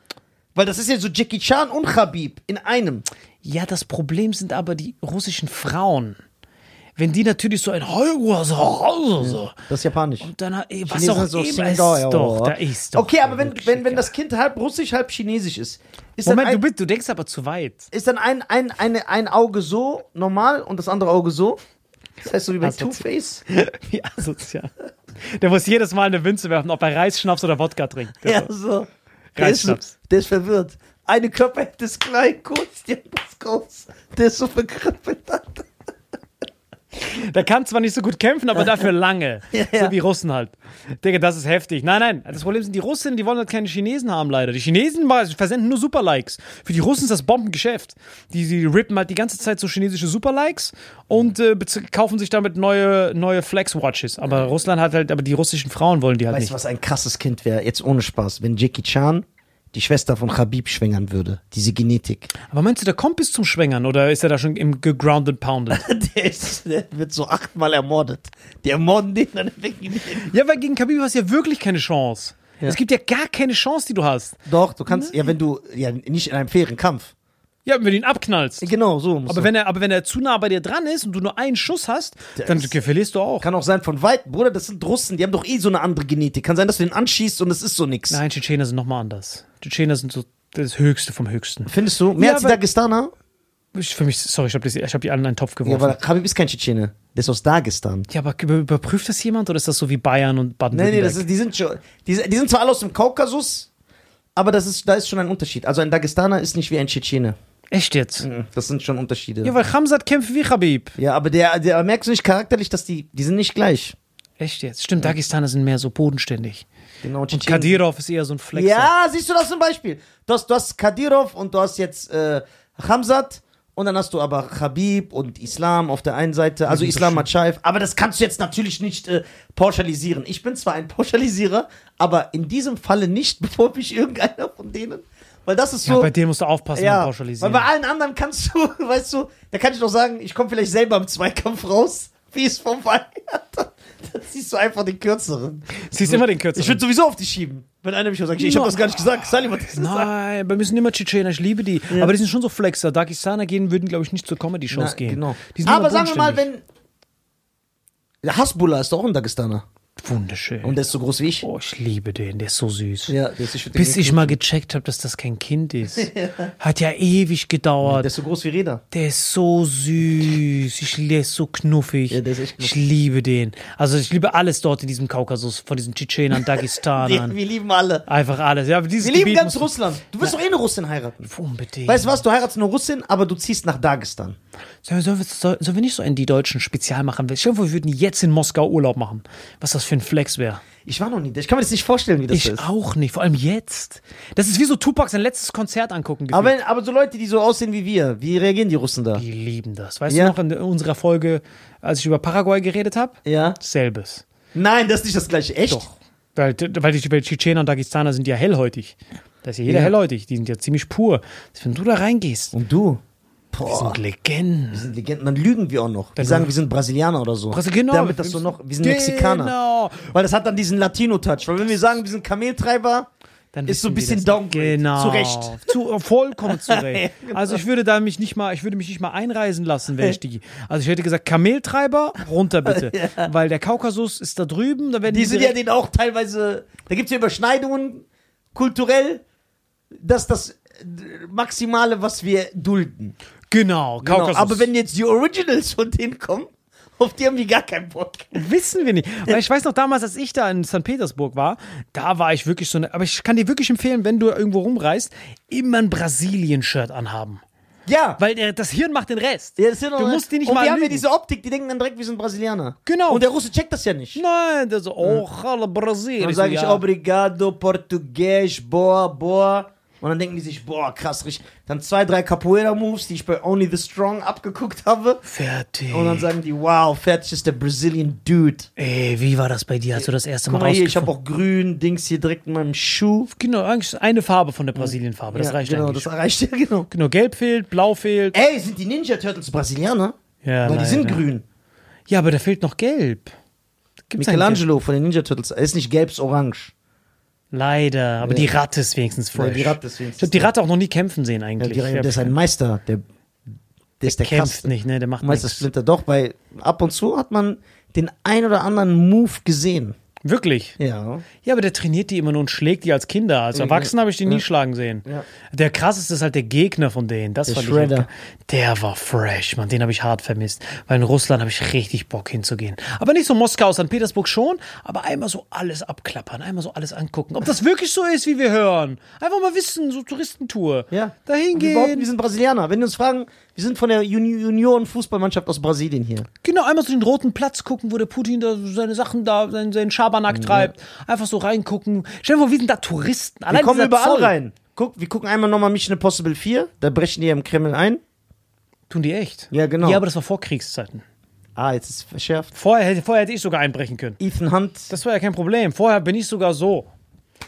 Speaker 4: Weil das ist ja so Jackie Chan und Khabib in einem.
Speaker 1: Ja, das Problem sind aber die russischen Frauen. Wenn die natürlich so ein so, so,
Speaker 4: Das ist japanisch.
Speaker 1: und dann ey, was
Speaker 4: Chinesen
Speaker 1: auch
Speaker 4: so
Speaker 1: immer ist
Speaker 4: ja.
Speaker 1: doch, da ist doch.
Speaker 4: Okay, aber wenn, wenn, wenn das Kind halb russisch, halb chinesisch ist
Speaker 1: Moment,
Speaker 4: dann
Speaker 1: du,
Speaker 4: ein,
Speaker 1: bist, du denkst aber zu weit.
Speaker 4: ist dann ein, ein, eine, ein Auge so normal und das andere Auge so? Das heißt so wie bei. Two-Face?
Speaker 1: Wie asozial. Der muss jedes Mal eine Münze werfen, ob er Reisschnaps oder Wodka trinkt. Der
Speaker 4: Ja,
Speaker 1: so.
Speaker 4: so. Der ist, der ist verwirrt. Eine Körperhälfte ist klein, kurz, die andere ist groß. Der ist so verkrüppelt.
Speaker 1: Der kann zwar nicht so gut kämpfen, aber dafür lange.
Speaker 4: Ja, ja.
Speaker 1: So wie Russen halt. Digga, das ist heftig. Nein, nein. Das Problem sind die Russen, die wollen halt keine Chinesen haben, leider. Die Chinesen versenden nur Superlikes. Für die Russen ist das Bombengeschäft. Die, die rippen halt die ganze Zeit so chinesische Superlikes und äh, kaufen sich damit neue, neue Flex-Watches. Aber Russland hat halt, aber die russischen Frauen wollen die halt
Speaker 4: Weißt
Speaker 1: nicht.
Speaker 4: du, was ein krasses Kind wäre? Jetzt ohne Spaß. Wenn Jackie Chan die Schwester von Khabib schwängern würde. Diese Genetik.
Speaker 1: Aber meinst du, der kommt bis zum Schwängern oder ist er da schon im gegrounded pounded?
Speaker 4: Der, ist, der wird so achtmal ermordet. Die ermorden den, dann ihn.
Speaker 1: ja, weil gegen Khabib hast du ja wirklich keine Chance.
Speaker 4: Ja.
Speaker 1: Es gibt ja gar keine Chance, die du hast.
Speaker 4: Doch, du kannst, ja, wenn du, ja, nicht in einem fairen Kampf.
Speaker 1: Ja, wenn du ihn abknallst.
Speaker 4: Genau, so. musst
Speaker 1: Aber
Speaker 4: du.
Speaker 1: wenn, er, aber wenn er zu nah bei dir dran ist und du nur einen Schuss hast, dann
Speaker 4: ist-
Speaker 1: verlierst du auch.
Speaker 4: Kann auch sein von weit, Bruder, das sind Russen, die haben doch eh so eine andere Genetik. Kann sein, dass du den anschießt und es ist so nix.
Speaker 1: Nein, Tschetschener sind nochmal anders. Tschetschener sind so das Höchste vom Höchsten.
Speaker 4: Findest du? Mehr
Speaker 1: Ja,
Speaker 4: als die
Speaker 1: aber-
Speaker 4: Dagestaner?
Speaker 1: Ich, für mich, sorry, ich habe hab die alle in einen Topf
Speaker 4: Ja,
Speaker 1: geworfen.
Speaker 4: aber Khabib ist kein Tschetschene. Der ist aus Dagestan.
Speaker 1: Ja, aber über, überprüft das jemand oder ist das so wie Bayern und
Speaker 4: nee,
Speaker 1: Baden-Württemberg?
Speaker 4: das ist, die sind schon, die, die sind zwar alle aus dem Kaukasus, aber das ist, da ist schon ein Unterschied. Also ein Dagestaner ist nicht wie ein Tschetschene.
Speaker 1: Echt jetzt?
Speaker 4: Das sind schon Unterschiede.
Speaker 1: Ja, weil Hamzat kämpft wie Khabib.
Speaker 4: Ja, aber der, der merkst du nicht charakterlich, dass die, die sind nicht gleich.
Speaker 1: Echt jetzt? Stimmt, Dagestaner sind mehr so bodenständig.
Speaker 4: Genau,
Speaker 1: Und Kadirov ist eher so ein Flexer.
Speaker 4: Ja, siehst du das zum Beispiel? Du hast, du hast Kadirov und du hast jetzt äh, Hamzat und dann hast du aber Khabib und Islam auf der einen Seite, also Islam
Speaker 1: so
Speaker 4: Matschaev. Aber das kannst du jetzt natürlich nicht äh, pauschalisieren. Ich bin zwar ein Pauschalisierer, aber in diesem Falle nicht, bevor mich irgendeiner von denen, weil das ist
Speaker 1: Ja,
Speaker 4: so.
Speaker 1: bei denen musst du aufpassen
Speaker 4: Ja,
Speaker 1: und
Speaker 4: weil
Speaker 1: pauschalisieren.
Speaker 4: bei allen anderen kannst du, weißt du, da kann ich doch sagen, ich komme vielleicht selber im Zweikampf raus, wie es vorbei hat. Dann ziehst du einfach den kürzeren.
Speaker 1: Siehst immer den kürzeren.
Speaker 4: Ich würde sowieso auf dich schieben. Wenn einer mich sagt, ich habe das gar nicht gesagt, Salim hat das gesagt.
Speaker 1: Nein, bei mir sind immer Tschetschener, ich liebe die. Aber die sind schon so Flexer. Dagestaner gehen, würden, glaube ich, nicht zur Comedy-Shows gehen.
Speaker 4: Genau. Aber sagen wir mal, wenn. Hasbullah ist doch auch ein Dagestaner.
Speaker 1: Wunderschön.
Speaker 4: Und der ist so groß wie ich.
Speaker 1: oh, ich liebe den, der ist so süß.
Speaker 4: Ja, der ist, ich
Speaker 1: Bis ich mal gecheckt habe, dass das kein Kind ist. Hat ja ewig gedauert.
Speaker 4: Der ist so groß wie Reda.
Speaker 1: Der ist so süß. Ich, der ist so knuffig.
Speaker 4: Ja, der ist echt
Speaker 1: ich
Speaker 4: knuffig.
Speaker 1: liebe den. Also ich liebe alles dort in diesem Kaukasus, von diesen Tschetschenern, Dagestanern.
Speaker 4: wir lieben alle.
Speaker 1: Einfach alles. Ja, aber dieses
Speaker 4: Wir lieben
Speaker 1: Gebiet
Speaker 4: ganz Russland. Du wirst doch eh eine Russin heiraten.
Speaker 1: Unbedingt.
Speaker 4: Weißt du was? Du heiratest eine Russin, aber du ziehst nach Dagestan.
Speaker 1: Sollen wir, soll- wir nicht so einen die Deutschen Spezial machen? Stell dir vor, wir würden jetzt in Moskau Urlaub machen. Was das für ein Flex wäre.
Speaker 4: Ich war noch nie da. Ich kann mir das nicht vorstellen, wie das
Speaker 1: Ich
Speaker 4: ist.
Speaker 1: auch nicht, vor allem jetzt. Das ist wie so Tupac sein letztes Konzert angucken.
Speaker 4: Aber,
Speaker 1: gefühlt.
Speaker 4: wenn, aber so Leute, die so aussehen wie wir, wie reagieren die Russen da?
Speaker 1: die lieben das. Weißt
Speaker 4: Ja.
Speaker 1: du noch in unserer Folge, als ich über Paraguay geredet habe?
Speaker 4: Ja?
Speaker 1: Selbes.
Speaker 4: Nein, das ist nicht das gleiche. Echt?
Speaker 1: Doch. Weil, weil die Tschetschener und Dagestaner sind ja hellhäutig. Da ist ja jeder
Speaker 4: Ja.
Speaker 1: hellhäutig. Die sind ja ziemlich pur. Wenn du da reingehst,
Speaker 4: Und du?
Speaker 1: Die
Speaker 4: Boah.
Speaker 1: sind Legenden.
Speaker 4: Wir sind Legenden, dann lügen wir auch noch. Die
Speaker 1: Dann-
Speaker 4: sagen, wir sind Brasilianer oder so.
Speaker 1: Brasil- genau.
Speaker 4: Damit das so noch, wir sind Mexikaner.
Speaker 1: Genau.
Speaker 4: Weil das hat dann diesen Latino-Touch. Weil wenn wir sagen, wir sind Kameltreiber,
Speaker 1: Dann
Speaker 4: Ist so ein
Speaker 1: wir
Speaker 4: bisschen. Downgrade.
Speaker 1: Genau.
Speaker 4: Zu Recht.
Speaker 1: Zu, vollkommen zu Recht.
Speaker 4: Ja, genau.
Speaker 1: Also ich würde da mich nicht mal, ich würde mich nicht mal einreisen lassen, wäre ich die. Also ich hätte gesagt, Kameltreiber, runter bitte. Weil der Kaukasus ist da drüben, da werden
Speaker 4: die sind ja denen auch teilweise, da gibt es ja Überschneidungen kulturell, das ist das äh, Maximale, was wir dulden.
Speaker 1: Genau,
Speaker 4: Genau.
Speaker 1: Kaukasus.
Speaker 4: Aber wenn jetzt die Originals von denen kommen, auf die haben die gar keinen Bock.
Speaker 1: Wissen wir nicht. Weil ich weiß noch damals, als ich da in St. Petersburg war, da war ich wirklich so eine. Aber ich kann dir wirklich empfehlen, wenn du irgendwo rumreist, immer ein Brasilien-Shirt anhaben.
Speaker 4: Ja.
Speaker 1: Weil der, das Hirn macht den Rest.
Speaker 4: Ja, das sind
Speaker 1: du musst die nicht
Speaker 4: und
Speaker 1: mal
Speaker 4: wir haben ja diese Optik, die denken dann direkt, wir sind Brasilianer.
Speaker 1: Genau.
Speaker 4: Und der Russe checkt das ja nicht.
Speaker 1: Nein, der so, oh, hallo Brasilien.
Speaker 4: Dann sage ich
Speaker 1: ja.
Speaker 4: obrigado, Português, boa, boa. Und dann denken die sich, boah, krass, richtig. Dann zwei, drei Capoeira-Moves, die ich bei Only the Strong abgeguckt habe.
Speaker 1: Fertig.
Speaker 4: Und dann sagen die, wow, fertig ist der Brazilian Dude.
Speaker 1: Ey, wie war das bei dir? Hast du das erste Mal
Speaker 4: Guck mal hier, ich habe auch grün, Dings hier direkt in meinem Schuh.
Speaker 1: Genau, eigentlich eine Farbe von der Brasilienfarbe. Das
Speaker 4: Ja,
Speaker 1: reicht
Speaker 4: genau,
Speaker 1: eigentlich.
Speaker 4: das reicht ja, genau.
Speaker 1: genau, gelb fehlt, blau fehlt.
Speaker 4: Ey, sind die Ninja Turtles Brasilianer?
Speaker 1: Ja,
Speaker 4: Weil die sind grün.
Speaker 1: Ja, aber da fehlt noch gelb. Gibt's
Speaker 4: Michelangelo von den Ninja Turtles, er ist nicht gelb, ist orange.
Speaker 1: Leider, aber
Speaker 4: Nee.
Speaker 1: die Ratte ist wenigstens fresh.
Speaker 4: Nee, die Ratte ist wenigstens
Speaker 1: Ich habe die Ratte auch noch nie kämpfen sehen
Speaker 4: Ja,
Speaker 1: eigentlich. hab-
Speaker 4: der ist ein Meister, der, der ist der
Speaker 1: kämpft
Speaker 4: krasseste.
Speaker 1: nicht, ne? Der macht
Speaker 4: Meister. Splinter doch, weil ab und zu hat man den ein oder anderen Move gesehen.
Speaker 1: Wirklich?
Speaker 4: Ja.
Speaker 1: Ja, aber der trainiert die immer nur und schlägt die als Kinder. Als Erwachsener habe ich die nie schlagen sehen.
Speaker 4: Ja.
Speaker 1: Der krasseste ist halt der Gegner von denen. Das
Speaker 4: Der
Speaker 1: fand
Speaker 4: Shredder.
Speaker 1: ich halt Der war fresh, man. Den habe ich hart vermisst. Weil in Russland habe ich richtig Bock hinzugehen. Aber nicht so Moskau, St. Petersburg schon, aber einmal so alles abklappern, einmal so alles angucken. Ob das wirklich so ist, wie wir hören. Einfach mal wissen, so Touristentour.
Speaker 4: Ja.
Speaker 1: Dahin
Speaker 4: Und wir wir
Speaker 1: gehen.
Speaker 4: sind Brasilianer. Wenn wir uns fragen, wir sind von der Juni Junioren-Fußballmannschaft aus Brasilien hier.
Speaker 1: Genau, einmal so den roten Platz gucken, wo der Putin da seine Sachen da, seinen, seinen Schabernack treibt. Einfach so reingucken. Stell dir vor, wir sind da Touristen.
Speaker 4: Wir
Speaker 1: Allein
Speaker 4: kommen
Speaker 1: dieser
Speaker 4: überall
Speaker 1: Zoll.
Speaker 4: rein. Guck, wir gucken einmal nochmal Mission Impossible 4. Da brechen die im Kreml ein.
Speaker 1: Tun die echt?
Speaker 4: Ja, genau.
Speaker 1: Ja, aber das war vor Kriegszeiten.
Speaker 4: Ah, jetzt ist es verschärft.
Speaker 1: Vorher, hätte- vorher hätte ich sogar einbrechen können.
Speaker 4: Ethan Hunt.
Speaker 1: Das war ja kein Problem. Vorher bin ich sogar so.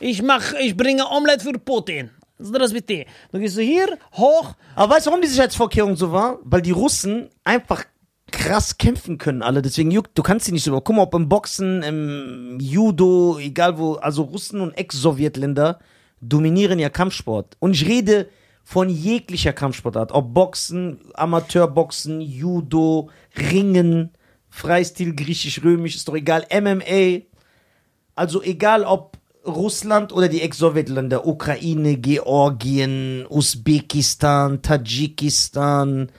Speaker 1: Ich mach, ich bringe Omelette für Putin. Здравствуйте. Dann gehst du hier hoch.
Speaker 4: Aber weißt du, warum die Sicherheitsvorkehrung so war? Weil die Russen einfach krass kämpfen können alle. Deswegen juckt, du kannst sie nicht so. Guck mal, ob im Boxen, im Judo, egal wo, also Russen und Ex-Sowjetländer dominieren ja Kampfsport. Und ich rede von jeglicher Kampfsportart. Ob Boxen, Amateurboxen, Judo, Ringen, Freistil, griechisch-römisch, ist doch egal. MMA. Also egal ob Russland oder die Ex-Sowjetländer, Ukraine, Georgien, Usbekistan, Tadschikistan.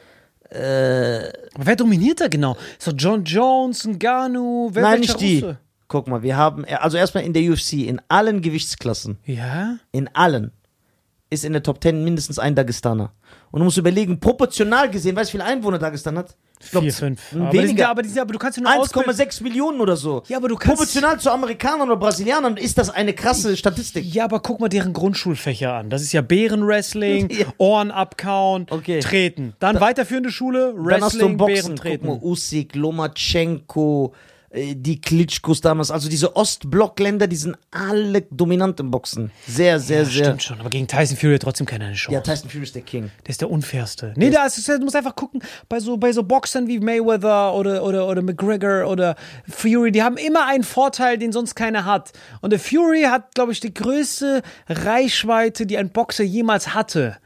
Speaker 1: Aber wer dominiert da genau? Doch John Jones, Ngannou, wer
Speaker 4: Nein, nicht die.
Speaker 1: Russe?
Speaker 4: Guck mal, wir haben, also erstmal in der UFC, in allen Gewichtsklassen,
Speaker 1: Ja?
Speaker 4: in allen, ist in der Top 10 mindestens ein Dagestaner. Und du musst überlegen, proportional gesehen, weißt du, wie viele Einwohner Dagestan hat? Ich glaub,
Speaker 1: Vier,
Speaker 4: z-
Speaker 1: fünf. Aber die sind
Speaker 4: Weniger.
Speaker 1: ja, aber, die ja- aber du kannst ja nur ausbilden.
Speaker 4: 1,6 Millionen oder so.
Speaker 1: Ja, aber du kannst-
Speaker 4: Proportional zu Amerikanern oder Brasilianern ist das eine krasse Statistik.
Speaker 1: Ja, aber guck mal deren Grundschulfächer an. Das ist ja Bärenwrestling,
Speaker 4: Ja.
Speaker 1: Ohren abkauen,
Speaker 4: Okay.
Speaker 1: treten. Dann weiterführende Schule,
Speaker 4: Dann hast du
Speaker 1: Wrestling,
Speaker 4: Boxen,
Speaker 1: Bären
Speaker 4: guck
Speaker 1: treten.
Speaker 4: mal, Usyk, Lomachenko, die Klitschkos damals, also diese Ostblockländer, die sind alle dominant im Boxen. Sehr, sehr,
Speaker 1: Ja,
Speaker 4: sehr.
Speaker 1: stimmt schon, aber gegen Tyson Fury hat trotzdem keiner eine Chance.
Speaker 4: Ja, Tyson Fury ist der King.
Speaker 1: Der ist der unfairste. Nee, da ist, du musst einfach gucken, bei so, bei so Boxern wie Mayweather oder, oder, oder McGregor oder Fury, die haben immer einen Vorteil, den sonst keiner hat. Und der Fury hat, glaube ich, die größte Reichweite, die ein Boxer jemals hatte.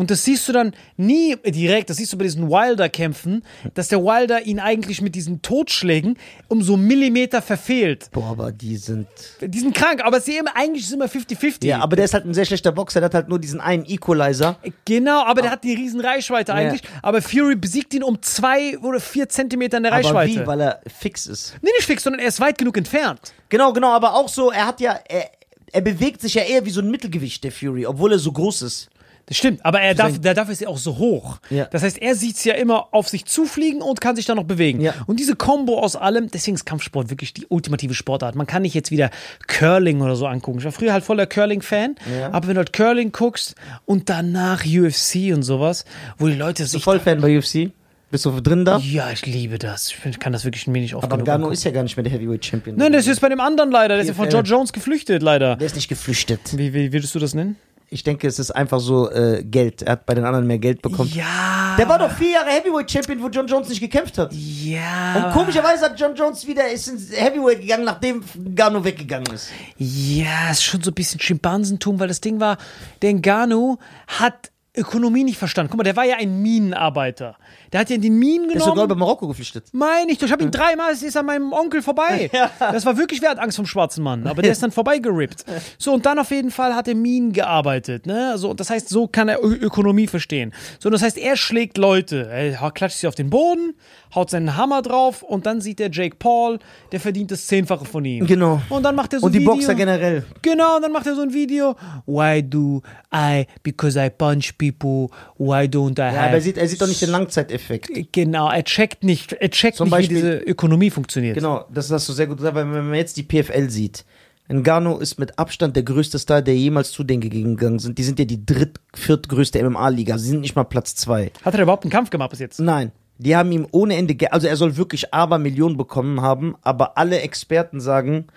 Speaker 1: Und das siehst du dann nie direkt, das siehst du bei diesen Wilder-Kämpfen, dass der Wilder ihn eigentlich mit diesen Totschlägen um so Millimeter verfehlt.
Speaker 4: Boah, aber die sind.
Speaker 1: Die sind krank, aber sie immer, eigentlich ist immer 50-50.
Speaker 4: Ja, aber der ist halt ein sehr schlechter Boxer, der hat halt nur diesen einen Equalizer.
Speaker 1: Genau, aber der hat die riesen Reichweite eigentlich. Aber Fury besiegt ihn um zwei oder vier Zentimeter in der
Speaker 4: Aber
Speaker 1: Reichweite.
Speaker 4: wie? Weil er fix ist.
Speaker 1: nee, nicht fix, sondern er ist weit genug entfernt.
Speaker 4: Genau, genau, aber auch so, er hat ja. Er, er bewegt sich ja eher wie so ein Mittelgewicht, der Fury, obwohl er so groß ist.
Speaker 1: Das stimmt, aber er darf, der dafür ist er auch so hoch.
Speaker 4: Ja.
Speaker 1: Das heißt, er sieht es ja immer auf sich zufliegen und kann sich dann noch bewegen.
Speaker 4: Ja.
Speaker 1: Und diese Combo aus allem, deswegen ist Kampfsport wirklich die ultimative Sportart. Man kann nicht jetzt wieder Curling oder so angucken. Ich war früher halt voller Curling-Fan,
Speaker 4: Ja.
Speaker 1: aber wenn du halt Curling guckst und danach UFC und sowas, wo die Leute
Speaker 4: Bist
Speaker 1: sich.
Speaker 4: voll Fan bei UFC? Bist du drin da?
Speaker 1: Ja, ich liebe das. Ich kann das wirklich mir nicht oft
Speaker 4: Aber Gano ist ja gar nicht mehr der Heavyweight Champion.
Speaker 1: Nein, das ist bei dem anderen leider. Der ist ja von
Speaker 4: PFL.
Speaker 1: George Jones geflüchtet, leider.
Speaker 4: der ist nicht geflüchtet.
Speaker 1: Wie, wie würdest du das nennen?
Speaker 4: Ich denke, es ist einfach so äh, Geld. Er hat bei den anderen mehr Geld bekommen.
Speaker 1: Ja.
Speaker 4: Der war doch vier Jahre Heavyweight Champion, wo John Jones nicht gekämpft hat.
Speaker 1: Ja.
Speaker 4: Und komischerweise hat John Jones wieder ist ins Heavyweight gegangen, nachdem Gano weggegangen ist.
Speaker 1: Ja, ist schon so ein bisschen Schimpansentum, weil das Ding war, der Ngannou hat Ökonomie nicht verstanden. Guck mal, der war ja ein Minenarbeiter. Der hat ja in den Minen
Speaker 4: Der ist sogar
Speaker 1: genommen.
Speaker 4: über Marokko geflüchtet.
Speaker 1: Meine ich, doch, ich habe ihn dreimal, es ist an meinem Onkel vorbei. Das war wirklich, wer hat Angst vom schwarzen Mann, aber der ist dann vorbeigerippt. So, und dann auf jeden Fall hat er Minen gearbeitet, ne? So, das heißt, so kann er Ö Ökonomie verstehen. So, das heißt, er schlägt Leute, er klatscht sie auf den Boden, haut seinen Hammer drauf und dann sieht der Jake Paul, der verdient das Zehnfache von ihm.
Speaker 4: Genau.
Speaker 1: Und dann macht er so
Speaker 4: Und die
Speaker 1: ein Video.
Speaker 4: Boxer generell.
Speaker 1: Genau, und dann macht er so ein Video. Why do I, because I punch people, why don't I
Speaker 4: Ja, aber
Speaker 1: have...
Speaker 4: er sieht, er sieht doch nicht den Langzeiteffekt.
Speaker 1: Genau, er checkt nicht, er checkt
Speaker 4: Zum
Speaker 1: nicht,
Speaker 4: Beispiel-
Speaker 1: wie diese Ökonomie funktioniert.
Speaker 4: Genau, das hast du sehr gut gesagt, weil wenn man jetzt die PFL sieht, Ngannou ist mit Abstand der größte Star, der jemals zu denen gegangen sind. Die sind ja die dritt-, viertgrößte MMA-Liga. Sie sind nicht mal Platz zwei.
Speaker 1: Hat er überhaupt einen Kampf gemacht bis jetzt?
Speaker 4: Nein. Die haben ihm ohne Ende, Ge also er soll wirklich aber Millionen bekommen haben, aber alle Experten sagen,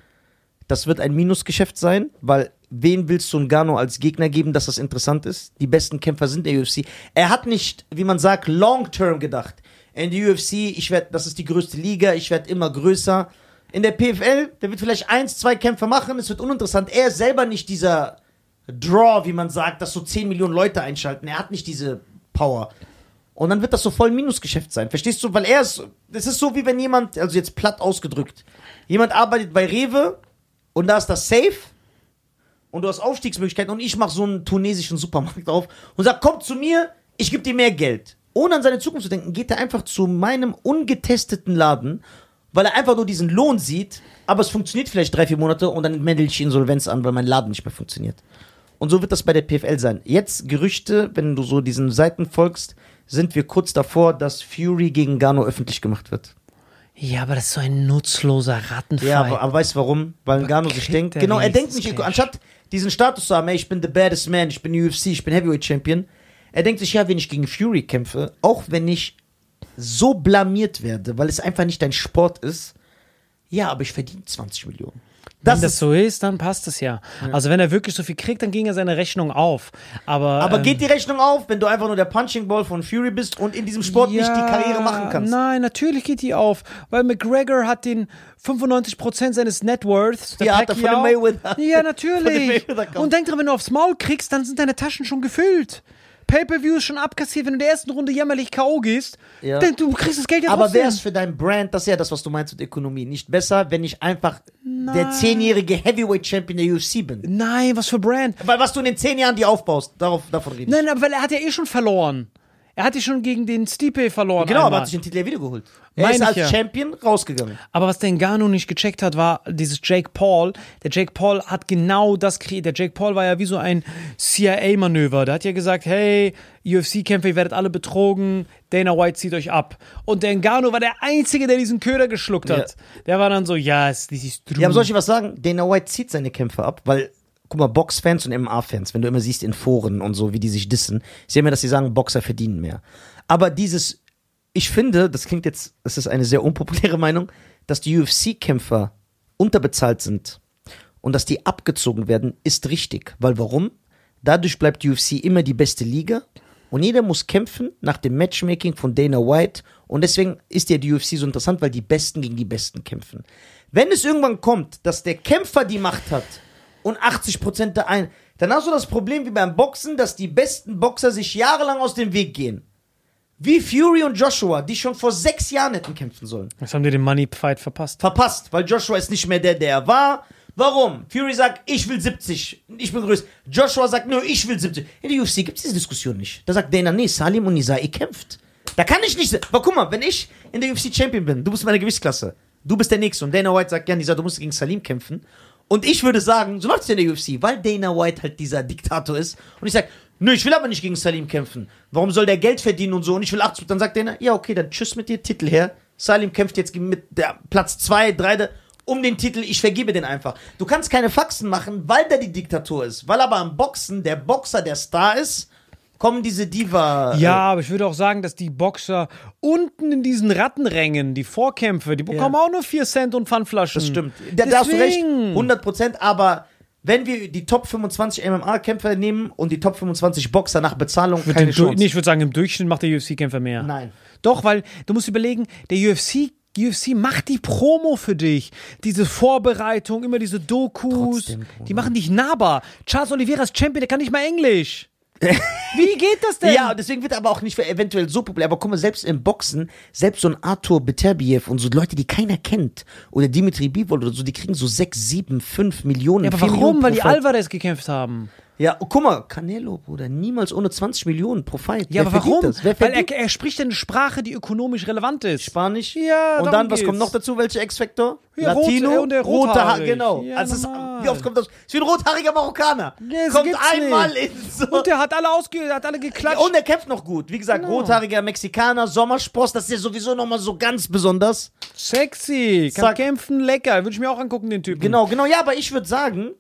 Speaker 4: das wird ein Minusgeschäft sein, weil wen willst du Ngannou als Gegner geben, dass das interessant ist? Die besten Kämpfer sind in der UFC. Er hat nicht, wie man sagt, long-term gedacht. In der UFC, ich werde, das ist die größte Liga, ich werde immer größer. In der PFL, der wird vielleicht eins, zwei Kämpfe machen, es wird uninteressant. Er ist selber nicht dieser Draw, wie man sagt, dass so 10 Millionen Leute einschalten. Er hat nicht diese Power. Und dann wird das so voll Minusgeschäft sein. Verstehst du? Weil er ist, das ist so wie wenn jemand, also jetzt platt ausgedrückt, jemand arbeitet bei Rewe und da ist das Safe und du hast Aufstiegsmöglichkeiten und ich mache so einen tunesischen Supermarkt auf und sag, komm zu mir, ich gebe dir mehr Geld. Ohne an seine Zukunft zu denken, geht er einfach zu meinem ungetesteten Laden, weil er einfach nur diesen Lohn sieht, aber es funktioniert vielleicht drei, vier Monate und dann melde ich Insolvenz an, weil mein Laden nicht mehr funktioniert. Und so wird das bei der PFL sein. Jetzt Gerüchte, wenn du so diesen Seiten folgst, sind wir kurz davor, dass Fury gegen Gano öffentlich gemacht wird.
Speaker 1: Ja, aber das ist so ein nutzloser Rattenfight.
Speaker 4: Ja, aber, aber weißt du warum? Weil
Speaker 1: Aber
Speaker 4: Gano sich denkt, genau, er denkt nicht, anstatt diesen Status zu haben, ey, ich bin the baddest man, ich bin UFC, ich bin Heavyweight Champion, er denkt sich, ja, wenn ich gegen Fury kämpfe, auch wenn ich so blamiert werde, weil es einfach nicht dein Sport ist, ja, aber ich verdiene 20 Millionen.
Speaker 1: Wenn
Speaker 4: Das
Speaker 1: das
Speaker 4: ist,
Speaker 1: so ist, dann passt es ja. Also wenn er wirklich so viel kriegt, dann ging er seine Rechnung auf. Aber,
Speaker 4: aber
Speaker 1: ähm,
Speaker 4: geht die Rechnung auf, wenn du einfach nur der Punching Ball von Fury bist und in diesem Sport nicht die
Speaker 1: Ja,
Speaker 4: Karriere machen kannst?
Speaker 1: Nein, natürlich geht die auf, weil McGregor hat den 95% seines Networths. der
Speaker 4: Ja, hat er von dem Mayweather.
Speaker 1: Ja, natürlich. Und denk dran, wenn du aufs Maul kriegst, dann sind deine Taschen schon gefüllt. Pay-Per-View ist schon abkassiert, wenn du in der ersten Runde jämmerlich K.O. gehst,
Speaker 4: Ja.
Speaker 1: dann du kriegst das Geld ja
Speaker 4: Aber wäre es für dein Brand, das ist ja das, was du meinst mit Ökonomie, nicht besser, wenn ich einfach der zehnjährige Heavyweight Champion der UFC bin?
Speaker 1: Nein, was für Brand.
Speaker 4: Weil was du in den zehn Jahren dir aufbaust, darauf, davon reden.
Speaker 1: Nein, aber weil er hat ja eh schon verloren. Er hat ja schon gegen den Stipe verloren.
Speaker 4: Genau, aber
Speaker 1: einmal.
Speaker 4: hat sich den Titel ja wiedergeholt. Er
Speaker 1: Meine
Speaker 4: ist als
Speaker 1: ja.
Speaker 4: Champion rausgegangen.
Speaker 1: Aber was der Ngannou nicht gecheckt hat, war dieses Jake Paul. Der Jake Paul hat genau das kreiert. Der Jake Paul war ja wie so ein CIA-Manöver. Der hat ja gesagt, hey, UFC-Kämpfer, ihr werdet alle betrogen, Dana White zieht euch ab. Und der Ngannou war der Einzige, der diesen Köder geschluckt hat. Der war dann so, ja, yes, this is true.
Speaker 4: Ja, aber soll ich was sagen? Dana White zieht seine Kämpfe ab, weil, guck mal, Boxfans und MMA-Fans, wenn du immer siehst in Foren und so, wie die sich dissen, ich sehe immer, dass sie sagen, Boxer verdienen mehr. Aber dieses, ich finde, das klingt jetzt, das ist eine sehr unpopuläre Meinung, dass die UFC-Kämpfer unterbezahlt sind und dass die abgezogen werden, ist richtig. Weil warum? Dadurch bleibt die UFC immer die beste Liga und jeder muss kämpfen nach dem Matchmaking von Dana White und deswegen ist ja die UFC so interessant, weil die Besten gegen die Besten kämpfen. Wenn es irgendwann kommt, dass der Kämpfer die Macht hat und 80% der ein, dann hast du das Problem wie beim Boxen, dass die besten Boxer sich jahrelang aus dem Weg gehen. Wie Fury und Joshua, die schon vor sechs Jahren hätten kämpfen sollen
Speaker 1: Jetzt haben die den Money Fight verpasst.
Speaker 4: verpasst, weil Joshua ist nicht mehr der, der er war. Warum? Fury sagt, ich will 70, ich bin größer. Joshua sagt, nö, ich will 70. In der UFC gibt es diese Diskussion nicht. Da sagt Dana, nee, Salim und Nisa, ihr kämpft. Da kann ich nicht. Aber guck mal, wenn ich in der UFC Champion bin, du bist in meiner Gewichtsklasse, du bist der Nächste und Dana White sagt, ja, Nisa, du musst gegen Salim kämpfen. Und ich würde sagen, so läuft es in der UFC, weil Dana White halt dieser Diktator ist. Und ich sag, nö, ich will aber nicht gegen Salim kämpfen. Warum soll der Geld verdienen und so? Und ich will 80. Dann sagt Dana, ja, okay, dann tschüss mit dir, Titel her. Salim kämpft jetzt mit der Platz 2, 3 um den Titel, ich vergebe den einfach. Du kannst keine Faxen machen, weil der die Diktatur ist. Weil aber am Boxen der Boxer der Star ist, kommen diese Diva.
Speaker 1: Ja, aber ich würde auch sagen, dass die Boxer unten in diesen Rattenrängen, die Vorkämpfe, die bekommen auch nur 4 Cent und Pfandflaschen.
Speaker 4: Das stimmt. Da, da hast du recht.
Speaker 1: Deswegen.
Speaker 4: 100 Prozent. Aber wenn wir die Top 25 MMA-Kämpfer nehmen und die Top 25 Boxer nach Bezahlung,
Speaker 1: Mit
Speaker 4: keine Chance.
Speaker 1: nee, ich würde sagen, im Durchschnitt macht der UFC-Kämpfer mehr.
Speaker 4: Nein.
Speaker 1: Doch, weil du musst überlegen, der UFC, UFC macht die Promo für dich. Diese Vorbereitung, immer diese Dokus.
Speaker 4: Trotzdem,
Speaker 1: die machen dich nahbar. Charles Oliveira ist Champion, der kann nicht mal Englisch. Wie geht das denn?
Speaker 4: Ja, und deswegen wird er aber auch nicht für eventuell so populär. Aber guck mal, selbst im Boxen, selbst so ein Arthur Beterbiev und so Leute, die keiner kennt, oder Dimitri Bivol oder so, die kriegen so 6, 7, 5 Millionen.
Speaker 1: Ja, aber
Speaker 4: 4
Speaker 1: warum?
Speaker 4: Millionen
Speaker 1: Weil die. Alvarez gekämpft haben.
Speaker 4: Ja, oh, guck mal, Canelo, Bruder, niemals ohne 20 Millionen pro Fight.
Speaker 1: Ja,
Speaker 4: Wer
Speaker 1: aber warum? Weil er, er spricht eine Sprache, die ökonomisch relevant ist.
Speaker 4: Spanisch?
Speaker 1: Ja,
Speaker 4: Und dann, was
Speaker 1: geht's.
Speaker 4: kommt noch dazu? Welche X-Factor?
Speaker 1: Ja,
Speaker 4: Latino?
Speaker 1: äh, und der
Speaker 4: rote Haare, genau.
Speaker 1: Ja,
Speaker 4: also ist, wie oft kommt das? Ist wie ein rothaariger Marokkaner.
Speaker 1: Ja,
Speaker 4: kommt einmal
Speaker 1: nicht.
Speaker 4: in so.
Speaker 1: Und der hat alle ausge hat alle
Speaker 4: Ja,
Speaker 1: geklatscht.
Speaker 4: und er kämpft noch gut. Wie gesagt,
Speaker 1: Genau.
Speaker 4: rothaariger Mexikaner, Sommersport, das ist ja sowieso nochmal so ganz besonders.
Speaker 1: Sexy, kann
Speaker 4: Zack.
Speaker 1: kämpfen, lecker. Würde ich mir auch angucken, den Typen.
Speaker 4: Genau, genau. Ja, aber ich würde sagen,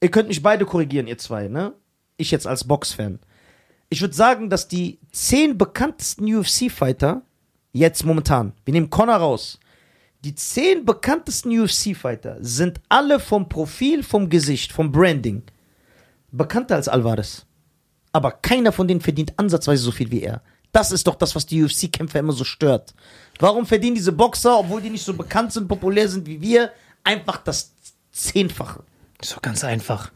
Speaker 4: ihr könnt mich beide korrigieren, ihr zwei, ne? Ich jetzt als Boxfan. Ich würde sagen, dass die zehn bekanntesten UFC-Fighter jetzt momentan, wir nehmen Connor raus, die zehn bekanntesten UFC-Fighter sind alle vom Profil, vom Gesicht, vom Branding bekannter als Alvarez. Aber keiner von denen verdient ansatzweise so viel wie er. Das ist doch das, was die UFC-Kämpfer immer so stört. Warum verdienen diese Boxer, obwohl die nicht so bekannt sind, populär sind wie wir, einfach das Zehnfache?
Speaker 1: Ist doch ganz einfach.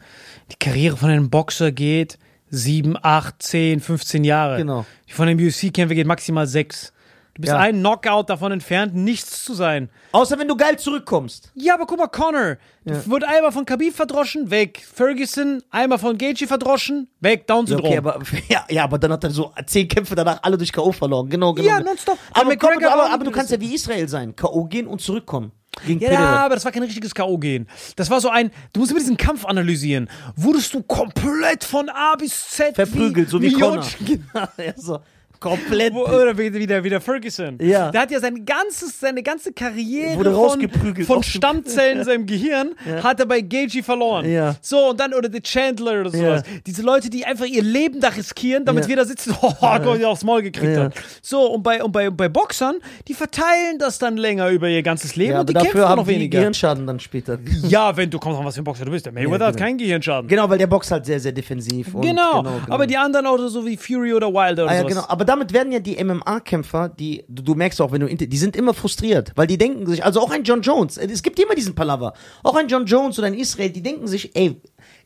Speaker 1: Die Karriere von einem Boxer geht sieben, acht, zehn, 15 Jahre.
Speaker 4: Genau.
Speaker 1: Die von einem UFC-Kämpfer geht maximal sechs. Du bist
Speaker 4: Ja.
Speaker 1: ein Knockout davon entfernt, nichts zu sein.
Speaker 4: Außer wenn du geil zurückkommst.
Speaker 1: Ja, aber guck mal, Connor.
Speaker 4: Ja.
Speaker 1: Wurde einmal von Khabib verdroschen, weg. Ferguson, einmal von Gaethje verdroschen, weg.
Speaker 4: Ja,
Speaker 1: Down-Syndrom.
Speaker 4: okay, aber, ja, ja, aber dann hat er so zehn Kämpfe danach alle durch K.O. verloren. Genau, genau.
Speaker 1: Ja, nonstop.
Speaker 4: Aber, aber,
Speaker 1: war
Speaker 4: aber du kannst ja wie Israel sein. K.O. gehen und zurückkommen. Gegen
Speaker 1: Ja,
Speaker 4: Pereira.
Speaker 1: aber das war kein richtiges K.O. gehen. Das war so ein, du musst immer diesen Kampf analysieren. Wurdest du komplett von A bis Z
Speaker 4: Verprügelt, so wie Connor.
Speaker 1: Jotsch-
Speaker 4: ja, so. Komplett.
Speaker 1: Wo- Oder wie, wie, der, wie der Ferguson.
Speaker 4: Ja.
Speaker 1: Der hat ja sein ganzes, seine ganze Karriere
Speaker 4: Wurde
Speaker 1: von, von Stammzellen in seinem Gehirn hat er bei Gaethje verloren.
Speaker 4: Ja.
Speaker 1: So, und dann, oder der Chandler oder sowas.
Speaker 4: Ja.
Speaker 1: Diese Leute, die einfach ihr Leben da riskieren, damit
Speaker 4: Ja.
Speaker 1: wir da sitzen, oh, Gott, die aufs Maul gekriegt
Speaker 4: Ja.
Speaker 1: hat. So, und bei, und bei, bei Boxern, die verteilen das dann länger über ihr ganzes Leben
Speaker 4: Ja,
Speaker 1: und die kämpfen noch
Speaker 4: die
Speaker 1: weniger.
Speaker 4: Gehirnschaden dann später.
Speaker 1: Ja, wenn du kommst an was für ein Boxer du bist. Der Mayweather
Speaker 4: Ja,
Speaker 1: hat
Speaker 4: genau.
Speaker 1: keinen Gehirnschaden.
Speaker 4: Genau, weil der Box halt sehr, sehr defensiv. Und
Speaker 1: Genau.
Speaker 4: genau, genau.
Speaker 1: aber die anderen auch so wie Fury oder Wilder oder
Speaker 4: Ah, ja,
Speaker 1: sowas.
Speaker 4: genau. Aber damit werden ja die MMA-Kämpfer, die, du, du merkst auch, wenn du, die sind immer frustriert, weil die denken sich, also auch ein John Jones, es gibt immer diesen Palaver, auch ein John Jones oder ein Israel, die denken sich, ey,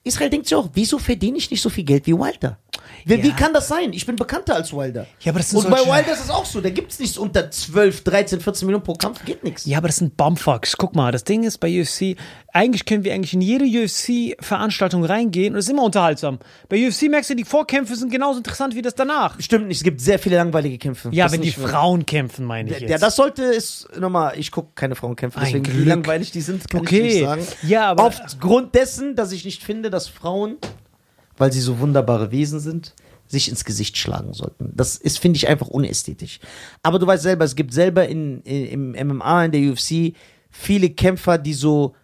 Speaker 4: Israel denkt sich auch, wieso verdiene ich nicht so viel Geld wie Wilder? Wie,
Speaker 1: Ja.
Speaker 4: wie kann das sein? Ich bin bekannter als Wilder.
Speaker 1: Ja, aber das sind
Speaker 4: Und bei Wilder ist es auch so, da gibt es nichts unter 12, 13, 14 Millionen pro Kampf, geht nichts.
Speaker 1: Ja, aber das sind Bumfucks. Guck mal, das Ding ist bei UFC, eigentlich können wir eigentlich in jede UFC-Veranstaltung reingehen und es ist immer unterhaltsam. Bei UFC merkst du, die Vorkämpfe sind genauso interessant wie das danach.
Speaker 4: Stimmt nicht, es gibt sehr viele langweilige Kämpfe.
Speaker 1: Ja,
Speaker 4: Das
Speaker 1: wenn die Frauen kämpfen, meine ich jetzt.
Speaker 4: Ja, das sollte es nochmal. Ich gucke keine Frauenkämpfe, deswegen wie langweilig die sind, kann ich
Speaker 1: Okay.
Speaker 4: nicht sagen.
Speaker 1: Ja, aber-
Speaker 4: aufgrund dessen, dass ich nicht finde, dass Frauen, weil sie so wunderbare Wesen sind, sich ins Gesicht schlagen sollten. Das ist, finde ich, einfach unästhetisch. Aber du weißt selber, es gibt selber in, in, im MMA, in der UFC, viele Kämpfer, die so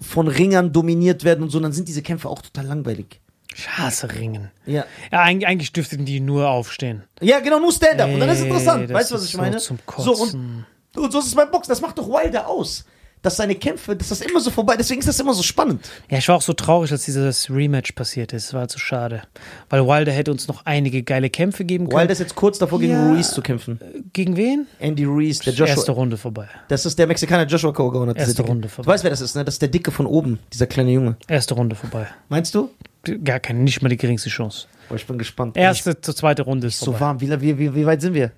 Speaker 4: von Ringern dominiert werden und so, dann sind diese Kämpfe auch total langweilig.
Speaker 1: Ich hasse Ringen.
Speaker 4: Ja.
Speaker 1: Ja, eigentlich, eigentlich dürften die nur aufstehen.
Speaker 4: Ja, genau, nur Stand-up. Und dann ist es
Speaker 1: Ey,
Speaker 4: interessant.
Speaker 1: das
Speaker 4: Weißt du, was ich meine?
Speaker 1: zum
Speaker 4: so, und, und so ist es beim Boxen. Das macht doch Wilder aus. Dass seine Kämpfe, dass das immer so vorbei, deswegen ist das immer so spannend.
Speaker 1: Ja, ich war auch so traurig, als dieses Rematch passiert ist. War halt so schade. Weil Wilder hätte uns noch einige geile Kämpfe geben können.
Speaker 4: Wilder ist jetzt kurz davor, gegen
Speaker 1: Ja.
Speaker 4: Ruiz zu kämpfen.
Speaker 1: Gegen wen?
Speaker 4: Andy Ruiz, der Joshua.
Speaker 1: Erste Runde vorbei.
Speaker 4: Das ist der Mexikaner Joshua dieser
Speaker 1: Erste. Runde
Speaker 4: Du
Speaker 1: vorbei.
Speaker 4: weißt, wer das ist, ne? Das ist der Dicke von oben, dieser kleine Junge.
Speaker 1: Erste Runde vorbei.
Speaker 4: Meinst du?
Speaker 1: Gar keine, nicht mal die geringste Chance.
Speaker 4: Boah, ich bin gespannt.
Speaker 1: Erste zur zweite Runde ist
Speaker 4: Ich, so
Speaker 1: vorbei.
Speaker 4: warm. Wie, wie, wie, wie weit sind wir?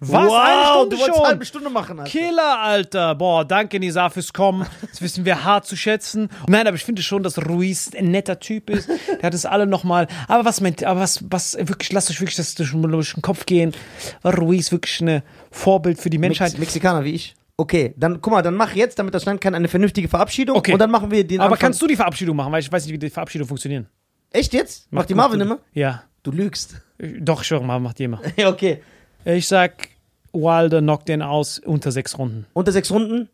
Speaker 1: Was?
Speaker 4: Wow,
Speaker 1: eine Stunde
Speaker 4: du wolltest
Speaker 1: schon?
Speaker 4: eine halbe Stunde machen, Alter.
Speaker 1: Killer, Alter. Boah, danke, Nisa, fürs Kommen. Das wissen wir hart zu schätzen. Nein, aber ich finde schon, dass Ruiz ein netter Typ ist. Der hat es alle nochmal. Aber was meint, aber was, was, wirklich, lasst euch wirklich das durch, den Kopf gehen. War Ruiz wirklich ein Vorbild für die Menschheit?
Speaker 4: Mex Mexikaner wie ich. Okay, dann guck mal, dann mach jetzt, damit das Land kann, eine vernünftige Verabschiedung.
Speaker 1: Okay.
Speaker 4: Und dann machen wir den
Speaker 1: aber
Speaker 4: Anfang.
Speaker 1: kannst du die Verabschiedung machen? Weil ich weiß nicht, wie die Verabschiedung funktioniert.
Speaker 4: Echt jetzt? Macht die
Speaker 1: Mach
Speaker 4: Marvin
Speaker 1: du.
Speaker 4: immer?
Speaker 1: Ja.
Speaker 4: Du lügst.
Speaker 1: Doch, ich schwöre mal, macht die immer.
Speaker 4: Ja, okay.
Speaker 1: Ich sag, Wilder knockt den aus unter sechs Runden.
Speaker 4: Unter sechs Runden?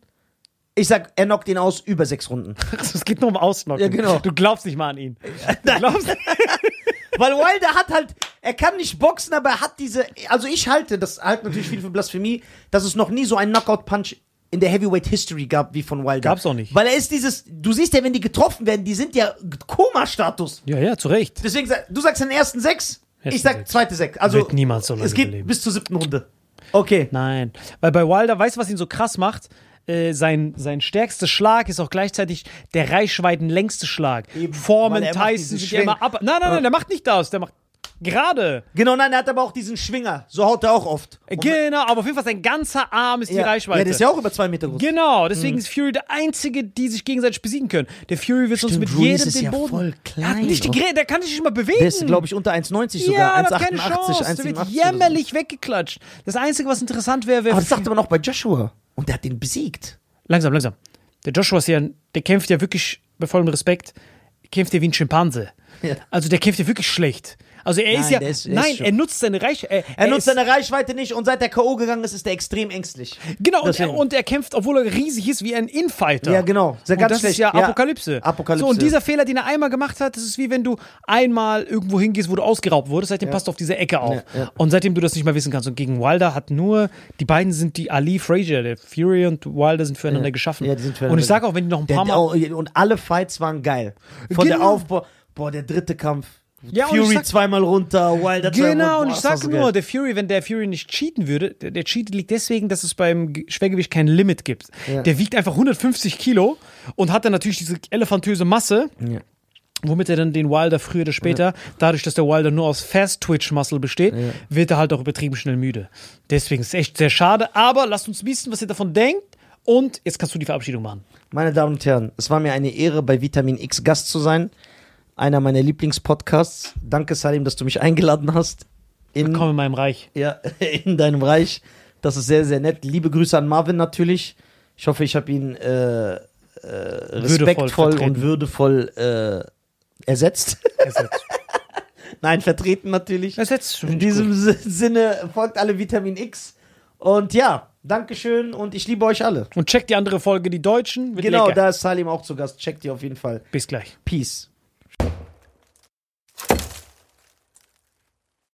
Speaker 4: Ich sag, er knockt ihn aus über sechs Runden.
Speaker 1: Es geht nur um Ausnocken.
Speaker 4: Ja, genau.
Speaker 1: Du glaubst nicht mal an ihn. Du glaubst
Speaker 4: Weil Wilder hat halt, er kann nicht boxen, aber er hat diese, also ich halte, das halt natürlich viel für Blasphemie, dass es noch nie so einen Knockout-Punch in der Heavyweight History gab wie von Wilder.
Speaker 1: Gab's auch nicht.
Speaker 4: Weil er ist dieses, du siehst ja, wenn die getroffen werden, die sind ja Koma-Status.
Speaker 1: Ja, ja, zu Recht.
Speaker 4: Deswegen, du sagst den ersten sechs, Ich sag
Speaker 1: sechs.
Speaker 4: zweite sechs. Also,
Speaker 1: Wird niemals so lange
Speaker 4: es geht
Speaker 1: überleben.
Speaker 4: bis zur siebten Runde. Okay.
Speaker 1: Nein. Weil bei Wilder, weißt du, was ihn so krass macht? Äh, sein, sein stärkster Schlag ist auch gleichzeitig der reichweitenlängste Schlag.
Speaker 4: Eben, macht
Speaker 1: Tyson ja immer ab. Nein, nein, nein, der macht nicht das. Der macht. Gerade.
Speaker 4: Genau, nein, er hat aber auch diesen Schwinger. So haut er auch oft. Und-
Speaker 1: Genau, aber auf jeden Fall sein ganzer Arm ist die
Speaker 4: ja,
Speaker 1: Reichweite.
Speaker 4: Ja, der ist ja auch über zwei Meter groß.
Speaker 1: Genau, deswegen ist Fury der Einzige, die sich gegenseitig besiegen können. Der Fury wird sonst mit
Speaker 4: Ruiz
Speaker 1: jedem
Speaker 4: ist
Speaker 1: den
Speaker 4: ja
Speaker 1: Boden.
Speaker 4: voll
Speaker 1: Er hat
Speaker 4: klein
Speaker 1: nicht die der kann sich nicht mal bewegen.
Speaker 4: Der ist, glaube ich, unter 1,90 sogar.
Speaker 1: ja, der hat keine
Speaker 4: 1,88,
Speaker 1: Chance. Der wird
Speaker 4: 1,87. oder so.
Speaker 1: jämmerlich weggeklatscht. Das Einzige, was interessant wäre, wäre.
Speaker 4: Aber das sagt man auch bei Joshua. Und der hat den besiegt.
Speaker 1: Langsam, langsam. Der Joshua ist ja, der kämpft ja wirklich, bei vollem Respekt, kämpft ja wie ein Schimpanse.
Speaker 4: Ja.
Speaker 1: Also der kämpft ja wirklich schlecht. Also er ist
Speaker 4: Nein,
Speaker 1: ja,
Speaker 4: der ist- er ist
Speaker 1: nein,
Speaker 4: schon-
Speaker 1: er nutzt seine Reich, er,
Speaker 4: Er nutzt
Speaker 1: ist,
Speaker 4: seine Reichweite nicht und seit der K.O. gegangen ist, ist er extrem ängstlich.
Speaker 1: genau und er, und er kämpft, obwohl er riesig ist, wie ein Infighter.
Speaker 4: Ja, genau. Sehr
Speaker 1: Und
Speaker 4: ganz
Speaker 1: das
Speaker 4: schlecht.
Speaker 1: ist ja
Speaker 4: Ja.
Speaker 1: Apokalypse.
Speaker 4: Apokalypse.
Speaker 1: So, und dieser Fehler, den er einmal gemacht hat, das ist wie wenn du einmal irgendwo hingehst, wo du ausgeraubt wurdest, seitdem passt du auf diese Ecke auf.
Speaker 4: Ja, ja.
Speaker 1: Und seitdem du das nicht mehr wissen kannst. Und gegen Wilder hat nur, die beiden sind die Ali Frazier, der Fury und Wilder sind füreinander geschaffen.
Speaker 4: Ja, die sind füreinander
Speaker 1: und ich sage auch, wenn die noch ein
Speaker 4: Der,
Speaker 1: paar Mal.
Speaker 4: oh, und alle Fights waren geil. Von der
Speaker 1: Genau.
Speaker 4: Aufbau. Boah, der dritte Kampf.
Speaker 1: Ja,
Speaker 4: Fury
Speaker 1: sag-
Speaker 4: zweimal runter, Wilder zweimal
Speaker 1: Genau, und ich sage nur,
Speaker 4: geil.
Speaker 1: der Fury, wenn der Fury nicht cheaten würde, der, der Cheat liegt deswegen, dass es beim Ge- Schwergewicht kein Limit gibt.
Speaker 4: Ja.
Speaker 1: Der wiegt einfach 150 Kilo und hat dann natürlich diese elefantöse Masse,
Speaker 4: Ja.
Speaker 1: womit er dann den Wilder früher oder später, dadurch, dass der Wilder nur aus Fast-Twitch-Muscle besteht, wird er halt auch übertrieben schnell müde. Deswegen ist es echt sehr schade, aber lasst uns wissen, was ihr davon denkt und jetzt kannst du die Verabschiedung machen.
Speaker 4: Meine Damen und Herren, es war mir eine Ehre, bei Vitamin X Gast zu sein. Einer meiner Lieblingspodcasts. Danke, Salim, dass du mich eingeladen hast. In,
Speaker 1: Komm in meinem Reich.
Speaker 4: ja, in deinem Reich. Das ist sehr, sehr nett. Liebe Grüße an Marvin natürlich. Ich hoffe, ich habe ihn äh, äh, respektvoll
Speaker 1: vertreten.
Speaker 4: und würdevoll äh, ersetzt.
Speaker 1: Ersetzt.
Speaker 4: Nein, vertreten natürlich.
Speaker 1: Ersetzt.
Speaker 4: In diesem Si- Sinne folgt alle Vitamin X. Und ja, Dankeschön und ich liebe euch alle.
Speaker 1: Und checkt die andere Folge, die Deutschen.
Speaker 4: Genau,
Speaker 1: lecker.
Speaker 4: da ist Salim auch zu Gast. Checkt ihr auf jeden Fall.
Speaker 1: Bis gleich.
Speaker 4: Peace.